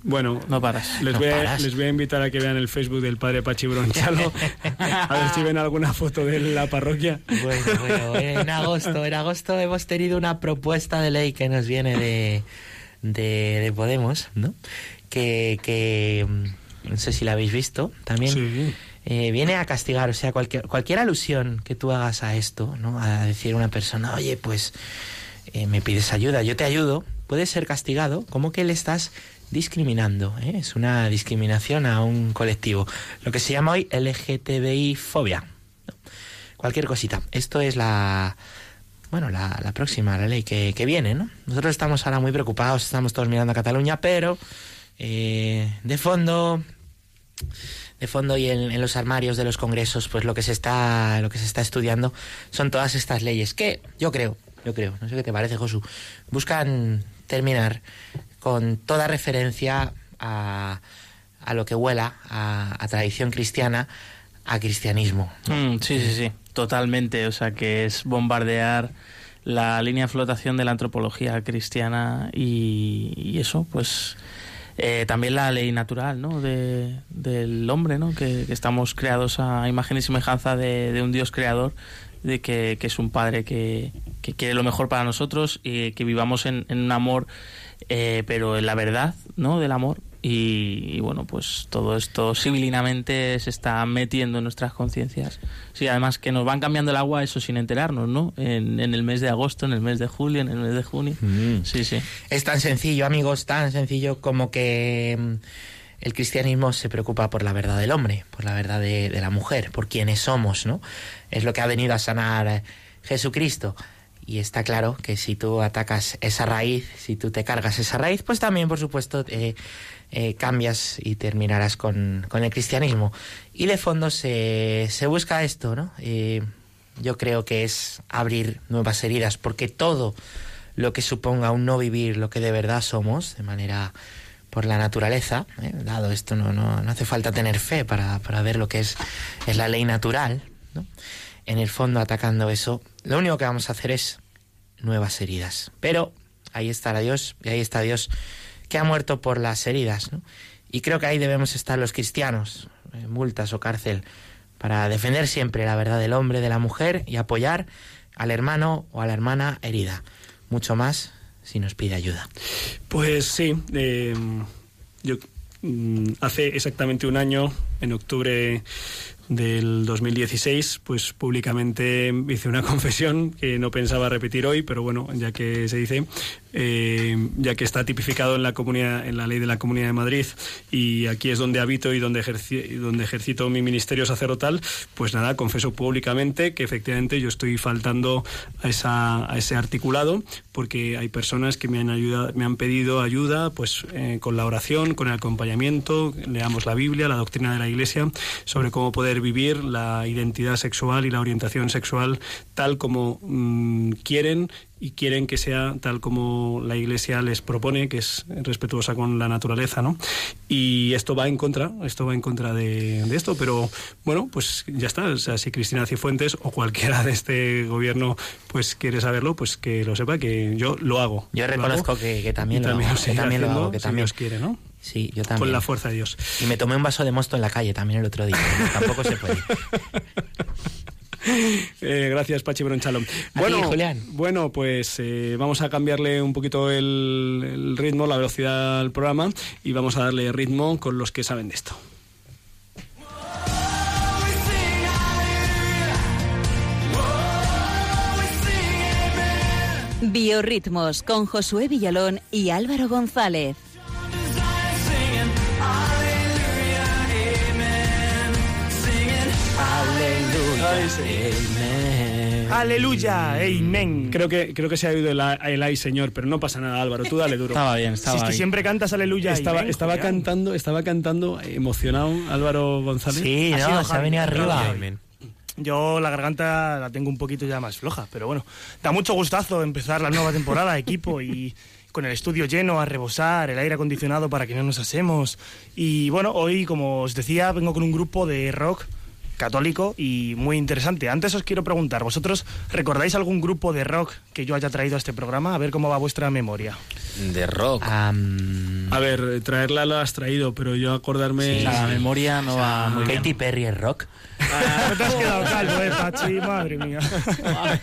Bueno,
no paras.
Les
No
voy, a,
paras.
les voy a invitar a que vean el Facebook del padre Pachi Bronchalo. a ver si ven alguna foto de la parroquia.
Bueno, bueno, en agosto, en agosto hemos tenido una propuesta de ley que nos viene de, de, de Podemos, ¿no? Que, que mm, no sé si la habéis visto también. eh, viene a castigar, o sea, cualquier, cualquier alusión que tú hagas a esto, ¿no? A decir a una persona, oye, pues eh, me pides ayuda, yo te ayudo, puede ser castigado como que le estás discriminando, ¿eh? es una discriminación a un colectivo, lo que se llama hoy LGTBI fobia. Cualquier cosita. Esto es la, bueno, la, la próxima, la ley que, que viene, ¿no? Nosotros estamos ahora muy preocupados, estamos todos mirando a Cataluña, pero eh, de fondo, de fondo y en, en los armarios de los congresos, pues lo que se está, lo que se está estudiando son todas estas leyes que yo creo, yo creo, no sé qué te parece, Josu, buscan terminar con toda referencia a, a lo que huela a, tradición cristiana, a cristianismo.
Mm, sí, sí, sí, totalmente. O sea, que es bombardear la línea de flotación de la antropología cristiana y, y eso, pues eh, también la ley natural, ¿no? De, del hombre, ¿no? Que, que estamos creados a imagen y semejanza de, de un Dios creador, de que, que es un padre que, que quiere lo mejor para nosotros y que vivamos en, en un amor, eh, pero en la verdad, ¿no? Del amor. Y, y bueno, pues todo esto civilinamente se está metiendo en nuestras conciencias. Sí, además que nos van cambiando el agua, eso sin enterarnos, ¿no? En, en el mes de agosto, en el mes de julio, en el mes de junio. Sí, sí.
Es tan sencillo, amigos, tan sencillo como que mm, el cristianismo se preocupa por la verdad del hombre, por la verdad de, de la mujer, por quienes somos, ¿no? Es lo que ha venido a sanar eh, Jesucristo. Y está claro que si tú atacas esa raíz, si tú te cargas esa raíz, pues también, por supuesto, eh, cambias y terminarás con, con el cristianismo. Y de fondo se, se busca esto, ¿no? Eh, yo creo que es abrir nuevas heridas, porque todo lo que suponga un no vivir lo que de verdad somos, de manera por la naturaleza, ¿eh? dado esto no, no, no hace falta tener fe para, para ver lo que es, es la ley natural, ¿no? En el fondo atacando eso, lo único que vamos a hacer es nuevas heridas. Pero ahí está Dios, y ahí está Dios que ha muerto por las heridas, ¿no? Y creo que ahí debemos estar los cristianos, eh, multas o cárcel, para defender siempre la verdad del hombre, de la mujer y apoyar al hermano o a la hermana herida. Mucho más si nos pide ayuda.
Pues sí, eh, yo mm, hace exactamente un año en octubre del 2016, pues públicamente hice una [laughs] confesión que no pensaba repetir hoy, pero bueno, ya que se dice, eh, ya que está tipificado en la comunidad, en la ley de la Comunidad de Madrid y aquí es donde habito y donde, ejerci- donde ejercito mi ministerio sacerdotal, pues nada, confeso públicamente que efectivamente yo estoy faltando a, esa, a ese articulado porque hay personas que me han ayudado, me han pedido ayuda, pues eh, con la oración, con el acompañamiento, leamos la Biblia, la doctrina de la Iglesia sobre cómo poder vivir la identidad sexual y la orientación sexual tal como mm, quieren y quieren que sea tal como la Iglesia les propone, que es respetuosa con la naturaleza, ¿no? Y esto va en contra, esto va en contra de, de esto, pero bueno, pues ya está. O sea, si Cristina Cifuentes o cualquiera de este gobierno pues quiere saberlo, pues que lo sepa, que yo lo hago.
Yo
Lo
reconozco
hago
que, que también, lo,
también
que
seguiré
también lo hago, que
si
también.
Dios quiere, ¿no?
Sí, yo también.
Con la fuerza de Dios.
Y me tomé un vaso de mosto en la calle también el otro día. [laughs] Tampoco se puede.
Eh, gracias, Pachi Bronchalo. Bueno,
Julián.
bueno, pues eh, vamos a cambiarle un poquito el, el ritmo, la velocidad al programa y vamos a darle ritmo con los que saben de esto.
Biorritmos con Josué Villalón y Álvaro González.
Aleluya, amén.
Creo que, creo que se ha oído el, el ay, señor, pero no pasa nada, Álvaro. Tú dale duro.
Estaba bien,
Si es que siempre cantas aleluya,
Estaba, estaba cantando, estaba cantando emocionado Álvaro González.
Sí,
Ha
no, se ha venido arriba.
Yo la garganta la tengo un poquito ya más floja, pero bueno, da mucho gustazo empezar la nueva temporada, [laughs] equipo, y con el estudio lleno a rebosar, el aire acondicionado para que no nos asemos. Y bueno, hoy, como os decía, vengo con un grupo de rock católico y muy interesante. Antes os quiero preguntar, ¿vosotros recordáis algún grupo de rock que yo haya traído a este programa? A ver cómo va vuestra memoria.
De rock.
A ver, traerla la has traído, pero yo acordarme.
Sí, la memoria no va muy bien.
Katy Perry es rock.
No te has quedado calvo, eh, Pachi, madre mía. [laughs]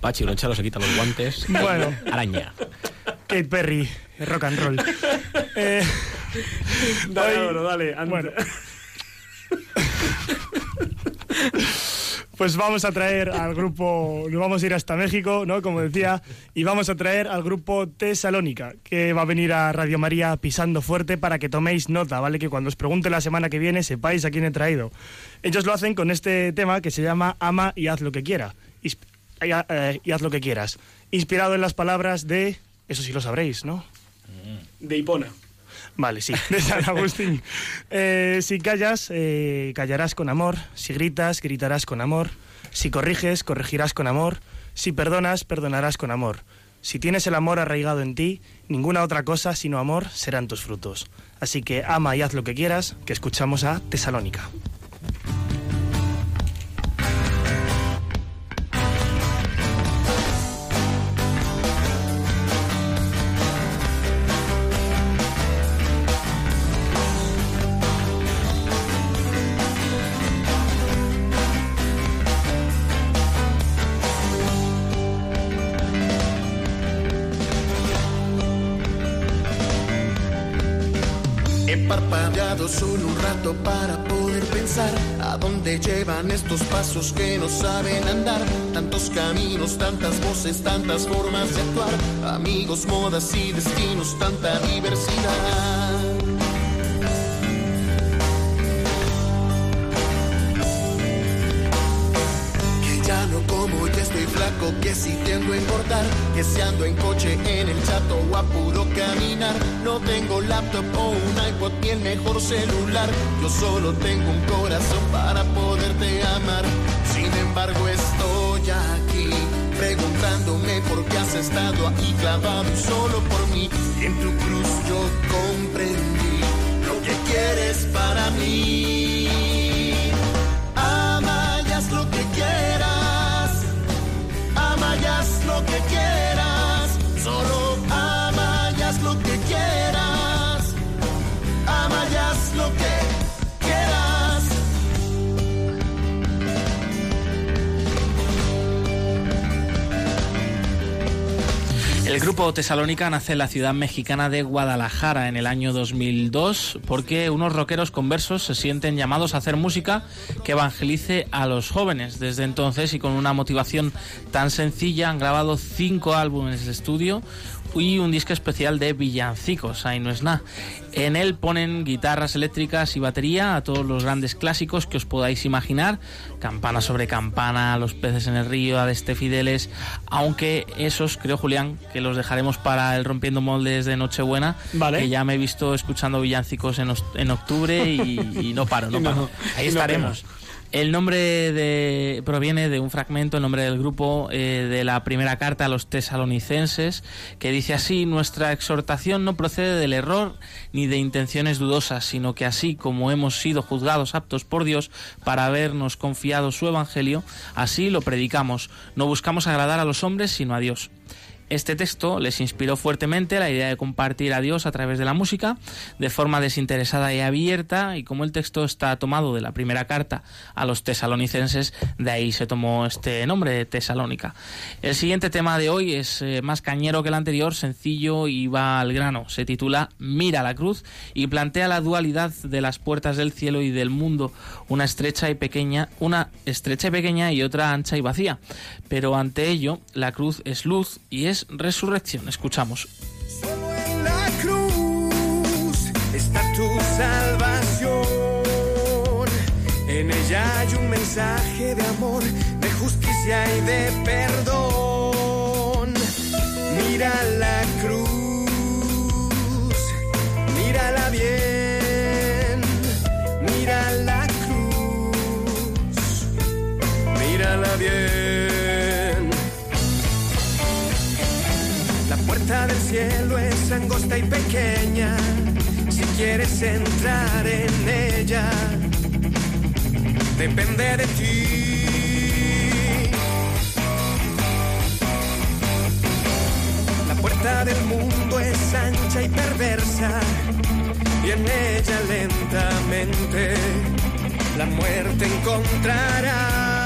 Pachi Bronchalo se quita los guantes.
Bueno.
Araña.
Kate Perry, rock and roll. [laughs] Eh,
Dale,
hoy-
dale.
Bueno. Pues vamos a traer al grupo, nos vamos a ir hasta México, ¿no? Como decía, y vamos a traer al grupo Tesalónica, que va a venir a Radio María pisando fuerte para que toméis nota, ¿vale? Que cuando os pregunte la semana que viene sepáis a quién he traído. Ellos lo hacen con este tema que se llama Ama y haz lo que quiera. Isp- eh, eh, y haz lo que quieras. Inspirado en las palabras de, eso sí lo sabréis, ¿no?
De Hipona.
Vale, sí, [laughs] de San Agustín. Eh, si callas, eh, callarás con amor. Si gritas, gritarás con amor. Si corriges, corregirás con amor. Si perdonas, perdonarás con amor. Si tienes el amor arraigado en ti, ninguna otra cosa sino amor serán tus frutos. Así que ama y haz lo que quieras, que escuchamos a Tesalónica.
Para poder pensar a dónde llevan estos pasos que no saben andar. Tantos caminos, tantas voces, tantas formas de actuar. Amigos, modas y destinos, tanta diversidad. Que si ando en coche, en el chato o a puro caminar. No tengo laptop o un iPod ni el mejor celular. Yo solo tengo un corazón para poderte amar. Sin embargo, estoy aquí preguntándome por qué has estado ahí clavado solo por mí. En tu cruz yo comprendí
grupo Tesalónica nace en la ciudad mexicana de Guadalajara en el año 2002 porque unos rockeros conversos se sienten llamados a hacer música que evangelice a los jóvenes. Desde entonces y con una motivación tan sencilla han grabado cinco álbumes de estudio y un disco especial de villancicos, ahí no es nada. En él ponen guitarras eléctricas y batería a todos los grandes clásicos que os podáis imaginar, campana sobre campana, los peces en el río, Adeste Fideles, aunque esos creo Julián que los dejaremos para el rompiendo moldes de Nochebuena,
Vale.
que ya me he visto escuchando villancicos en, en octubre y, y no paro, no [laughs] paro. Ahí
no
estaremos. El nombre de, proviene de un fragmento, el nombre del grupo, eh, de la primera carta a los tesalonicenses, que dice así, nuestra exhortación no procede del error ni de intenciones dudosas, sino que así como hemos sido juzgados aptos por Dios para habernos confiado su evangelio, así lo predicamos. No buscamos agradar a los hombres, sino a Dios. Este texto les inspiró fuertemente la idea de compartir a Dios a través de la música, de forma desinteresada y abierta, y como el texto está tomado de la primera carta a los tesalonicenses, de ahí se tomó este nombre de Tesalónica. El siguiente tema de hoy es eh, más cañero que el anterior, sencillo y va al grano. Se titula Mira la cruz y plantea la dualidad de las puertas del cielo y del mundo, una estrecha y pequeña, una estrecha y pequeña y otra ancha y vacía. Pero ante ello, la cruz es luz y es resurrección. Escuchamos.
En la cruz está tu salvación. En ella hay un mensaje de amor, de justicia y de perdón. Mira la cruz, mírala bien. Puerta del cielo es angosta y pequeña. Si quieres entrar en ella, depende de ti. La puerta del mundo es ancha y perversa. Y en ella lentamente la muerte encontrarás.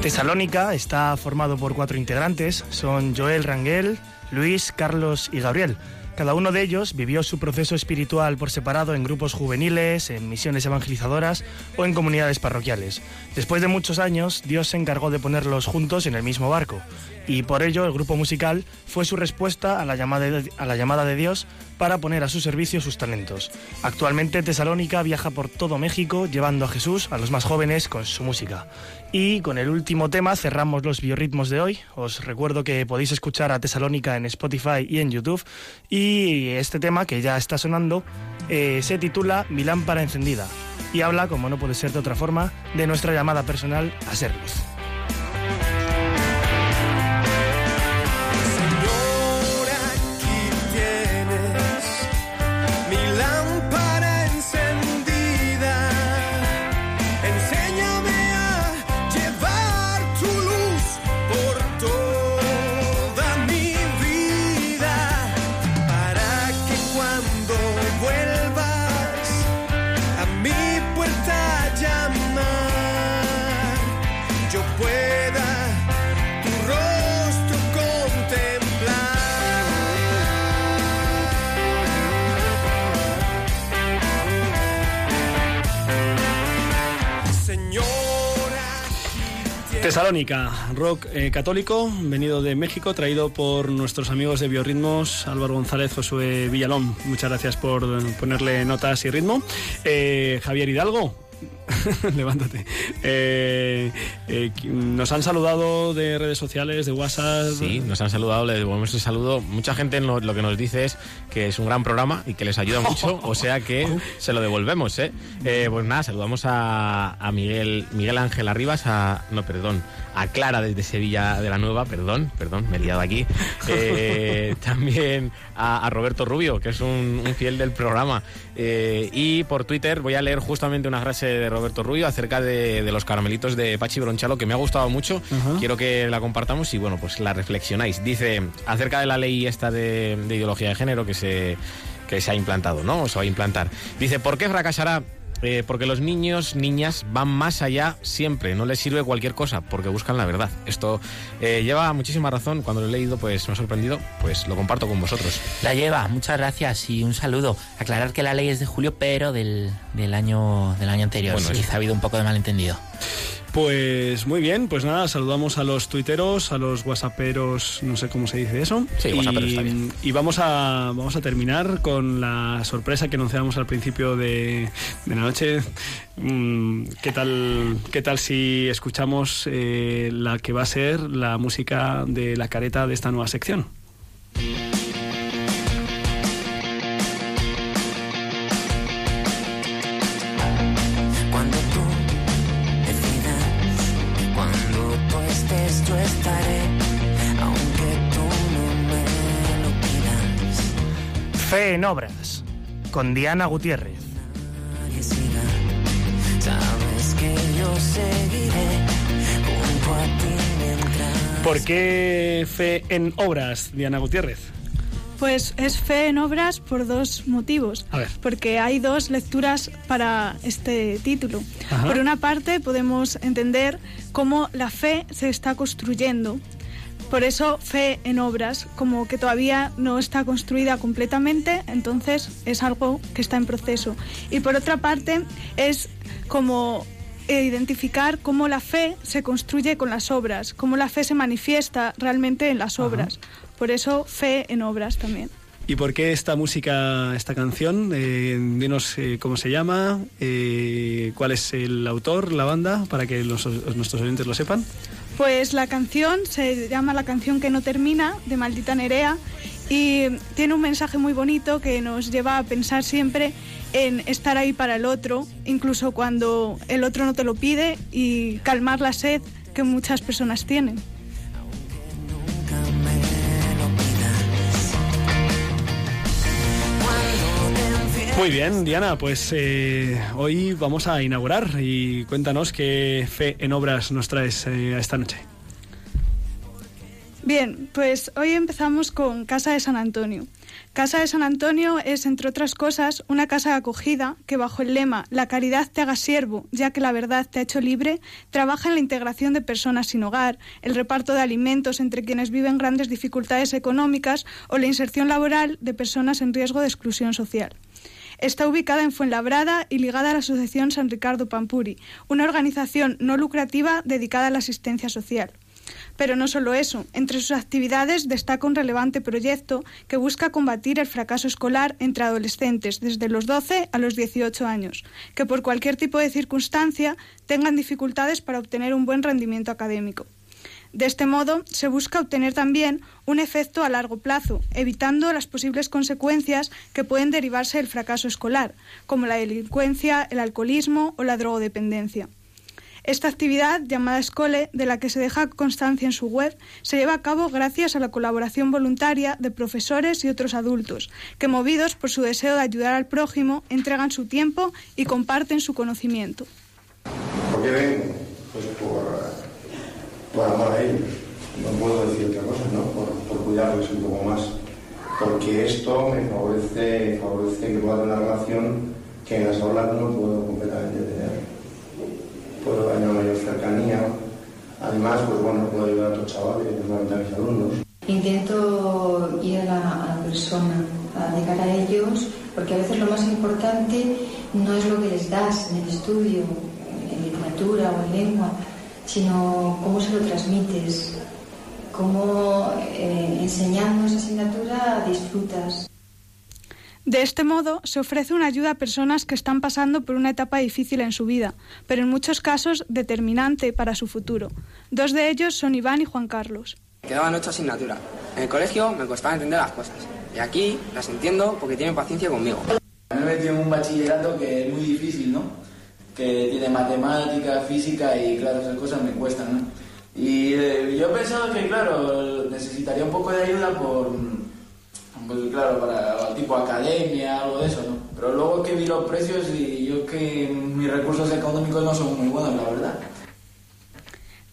Tesalónica está formado por cuatro integrantes, son Joel Rangel, Luis, Carlos y Gabriel. Cada uno de ellos vivió su proceso espiritual por separado en grupos juveniles, en misiones evangelizadoras o en comunidades parroquiales. Después de muchos años, Dios se encargó de ponerlos juntos en el mismo barco, y por ello el grupo musical fue su respuesta a la llamada de, a la llamada de Dios para poner a su servicio sus talentos. Actualmente Tesalónica viaja por todo México llevando a Jesús a los más jóvenes con su música. Y con el último tema cerramos los biorritmos de hoy. Os recuerdo que podéis escuchar a Tesalónica en Spotify y en YouTube. Y este tema que ya está sonando eh, se titula Mi lámpara encendida y habla, como no puede ser de otra forma, de nuestra llamada personal a ser.
Tesalónica, rock eh, católico, venido de México, traído por nuestros amigos de Biorritmos, Álvaro González, Josué Villalón. Muchas gracias por ponerle notas y ritmo. Eh, Javier Hidalgo, [laughs] levántate. Eh, eh, nos han saludado de redes sociales, de WhatsApp.
Sí, nos han saludado, le devolvemos el saludo. Mucha gente lo que nos dice es que es un gran programa y que les ayuda mucho, [laughs] o sea que se lo devolvemos, ¿eh? Eh, pues nada, saludamos a, a Miguel, Miguel Ángel Arribas, a, no, perdón, a Clara desde Sevilla de la Nueva, perdón, perdón, me he liado aquí. [laughs] Eh, también a, a Roberto Rubio, que es un, un fiel del programa. Eh, y por Twitter voy a leer justamente una frase de Roberto Rubio acerca de, de los caramelitos de Pachi Bronchalo, que me ha gustado mucho. Quiero que la compartamos y bueno, pues la reflexionáis. Dice, acerca de la ley esta de, de ideología de género que se, que se ha implantado, ¿no? O se va a implantar. Dice, ¿por qué fracasará? Eh, porque los niños, niñas van más allá siempre, no les sirve cualquier cosa, porque buscan la verdad. Esto eh, lleva muchísima razón, cuando lo he leído pues me ha sorprendido, pues lo comparto con vosotros.
La lleva, muchas gracias y un saludo. Aclarar que la ley es de julio, pero del, del año del año anterior.
Bueno,
Quizá ha habido un poco de malentendido.
Pues muy bien, pues nada, saludamos a los tuiteros, a los whatsapperos, no sé cómo se dice eso.
Sí,
y,
whatsapperos está bien.
y vamos a vamos a terminar con la sorpresa que anunciábamos al principio de, de la noche. Mm, ¿Qué tal qué tal si escuchamos eh, la que va a ser la música de la careta de esta nueva sección?
Fe en obras, con Diana Gutiérrez.
¿Por qué fe en obras, Diana Gutiérrez?
Pues es fe en obras por dos motivos.
A ver.
Porque hay dos lecturas para este título.
Ajá.
Por una parte, podemos entender cómo la fe se está construyendo. Por eso, fe en obras, como que todavía no está construida completamente, entonces es algo que está en proceso. Y por otra parte, es como identificar cómo la fe se construye con las obras, cómo la fe se manifiesta realmente en las obras. Por eso, fe en obras también.
¿Y por qué esta música, esta canción? Eh, dinos eh, cómo se llama, eh, cuál es el autor, la banda, para que los- nuestros oyentes lo sepan.
Pues la canción se llama La canción que no termina, de Maldita Nerea, y tiene un mensaje muy bonito que nos lleva a pensar siempre en estar ahí para el otro, incluso cuando el otro no te lo pide, y calmar la sed que muchas personas tienen.
Muy bien, Diana, pues eh, hoy vamos a inaugurar y cuéntanos qué fe en obras nos traes eh, esta noche.
Bien, pues hoy empezamos con Casa de San Antonio. Casa de San Antonio es, entre otras cosas, una casa de acogida que bajo el lema La caridad te haga siervo, ya que la verdad te ha hecho libre, trabaja en la integración de personas sin hogar, el reparto de alimentos entre quienes viven grandes dificultades económicas o la inserción laboral de personas en riesgo de exclusión social. Está ubicada en Fuenlabrada y ligada a la Asociación San Ricardo Pampuri, una organización no lucrativa dedicada a la asistencia social. Pero no solo eso, entre sus actividades destaca un relevante proyecto que busca combatir el fracaso escolar entre adolescentes desde los 12 a los 18 años, que por cualquier tipo de circunstancia tengan dificultades para obtener un buen rendimiento académico. De este modo, se busca obtener también un efecto a largo plazo, evitando las posibles consecuencias que pueden derivarse del fracaso escolar, como la delincuencia, el alcoholismo o la drogodependencia. Esta actividad, llamada Escole, de la que se deja constancia en su web, se lleva a cabo gracias a la colaboración voluntaria de profesores y otros adultos, que movidos por su deseo de ayudar al prójimo, entregan su tiempo y comparten su conocimiento.
Pues por amor a ellos. No puedo decir otra cosa, ¿no? Por, cuidarles un poco más. Porque esto me favorece, favorece que pueda tener una relación que en las aulas no puedo completamente tener. Puedo tener una mayor cercanía. Además, pues bueno, puedo ayudar a otros chavales, a mis alumnos.
Intento ir a la, a la persona, a llegar a ellos, porque a veces lo más importante no es lo que les das en el estudio, en literatura o en lengua, sino cómo se lo transmites, cómo eh, enseñando esa asignatura disfrutas.
De este modo, se ofrece una ayuda a personas que están pasando por una etapa difícil en su vida, pero en muchos casos determinante para su futuro. Dos de ellos son Iván y Juan Carlos.
Quedaban ocho asignaturas. En el colegio me costaba entender las cosas. Y aquí las entiendo porque tienen paciencia conmigo.
Me he metido en un bachillerato que es muy difícil, ¿no? Que tiene matemática, física y claro, esas cosas me cuestan, ¿no? Y eh, yo he pensado que, claro, necesitaría un poco de ayuda por, pues, claro, para tipo academia, algo de eso, ¿no? Pero luego que vi los precios y yo que mis recursos económicos no son muy buenos, la verdad.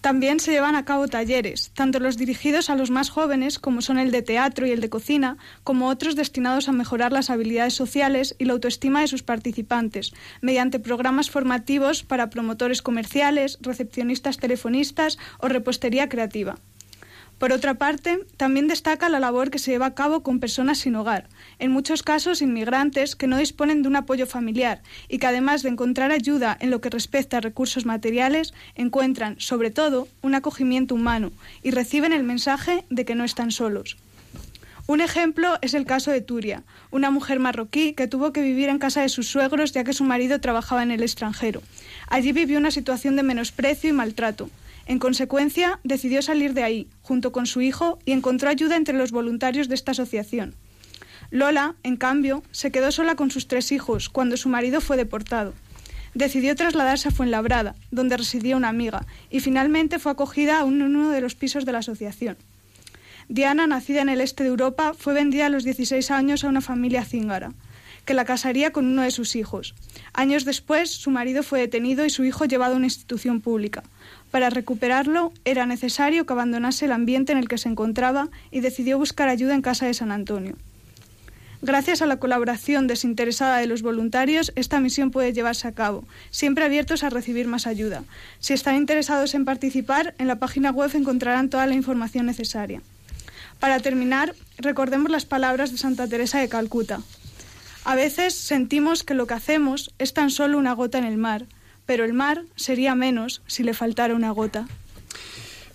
También se llevan a cabo talleres, tanto los dirigidos a los más jóvenes, como son el de teatro y el de cocina, como otros destinados a mejorar las habilidades sociales y la autoestima de sus participantes, mediante programas formativos para promotores comerciales, recepcionistas telefonistas o repostería creativa. Por otra parte, también destaca la labor que se lleva a cabo con personas sin hogar, en muchos casos inmigrantes que no disponen de un apoyo familiar y que además de encontrar ayuda en lo que respecta a recursos materiales, encuentran, sobre todo, un acogimiento humano y reciben el mensaje de que no están solos. Un ejemplo es el caso de Turia, una mujer marroquí que tuvo que vivir en casa de sus suegros ya que su marido trabajaba en el extranjero. Allí vivió una situación de menosprecio y maltrato. En consecuencia, decidió salir de ahí, junto con su hijo, y encontró ayuda entre los voluntarios de esta asociación. Lola, en cambio, se quedó sola con sus tres hijos cuando su marido fue deportado. Decidió trasladarse a Fuenlabrada, donde residía una amiga, y finalmente fue acogida a uno de los pisos de la asociación. Diana, nacida en el este de Europa, fue vendida a los 16 años a una familia cíngara, que la casaría con uno de sus hijos. Años después, su marido fue detenido y su hijo llevado a una institución pública. Para recuperarlo era necesario que abandonase el ambiente en el que se encontraba y decidió buscar ayuda en casa de San Antonio. Gracias a la colaboración desinteresada de los voluntarios, esta misión puede llevarse a cabo, siempre abiertos a recibir más ayuda. Si están interesados en participar, en la página web encontrarán toda la información necesaria. Para terminar, recordemos las palabras de Santa Teresa de Calcuta. A veces sentimos que lo que hacemos es tan solo una gota en el mar, pero el mar sería menos si le faltara una gota.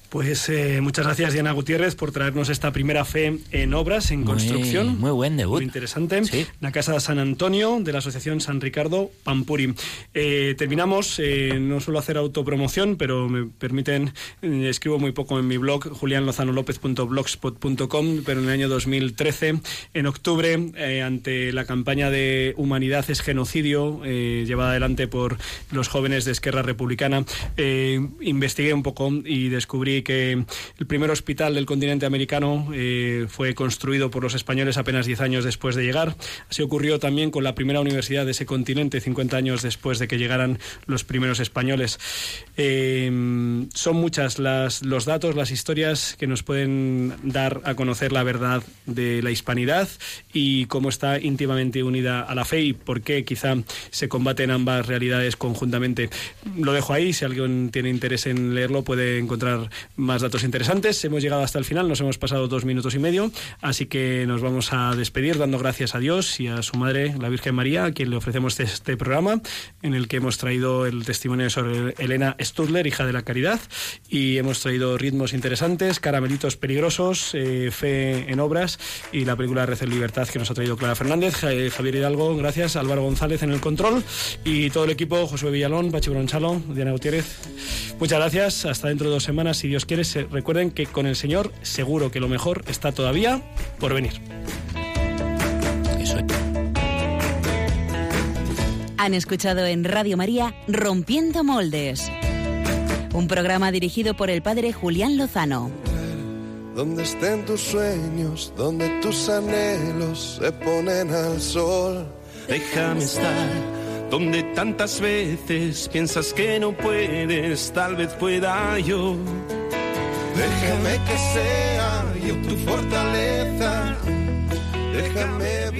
Pues eh, muchas gracias Diana Gutiérrez por traernos esta primera fe en obras, en construcción.
Muy buen debut.
Muy interesante. La Casa de San Antonio de la Asociación San Ricardo Pampuri. Eh, terminamos, eh, no suelo hacer autopromoción, pero me permiten, escribo muy poco en mi blog, julianlozanolopez.blogspot.com, pero en el año 2013, en octubre, ante la campaña de Humanidad es Genocidio, llevada adelante por los jóvenes de Esquerra Republicana, investigué un poco y descubrí que el primer hospital del continente americano eh, fue construido por los españoles apenas 10 años después de llegar. Así ocurrió también con la primera universidad de ese continente 50 años después de que llegaran los primeros españoles. Eh, son muchas las, los datos, las historias que nos pueden dar a conocer la verdad de la hispanidad y cómo está íntimamente unida a la fe y por qué quizá se combaten ambas realidades conjuntamente. Lo dejo ahí, si alguien tiene interés en leerlo puede encontrar más datos interesantes. Hemos llegado hasta el final, nos hemos pasado dos minutos y medio, así que nos vamos a despedir dando gracias a Dios y a su madre, la Virgen María, a quien le ofrecemos este, este programa, en el que hemos traído el testimonio sobre Elena Sturler, hija de la caridad, y hemos traído ritmos interesantes, caramelitos peligrosos, eh, fe en obras y la película Red en Libertad que nos ha traído Clara Fernández, Javier Hidalgo, gracias, Álvaro González en el control y todo el equipo, Josué Villalón, Pachi Bronchalo, Diana Gutiérrez. Muchas gracias, hasta dentro de dos semanas, si Dios quiere, recuerden que con el Señor seguro que lo mejor está todavía por venir.
Han escuchado en Radio María Rompiendo Moldes, un programa dirigido por el padre Julián Lozano.
Donde estén tus sueños, donde tus anhelos se ponen al sol.
Déjame estar donde tantas veces piensas que no puedes, tal vez pueda yo.
Déjame que sea yo tu fortaleza. Déjame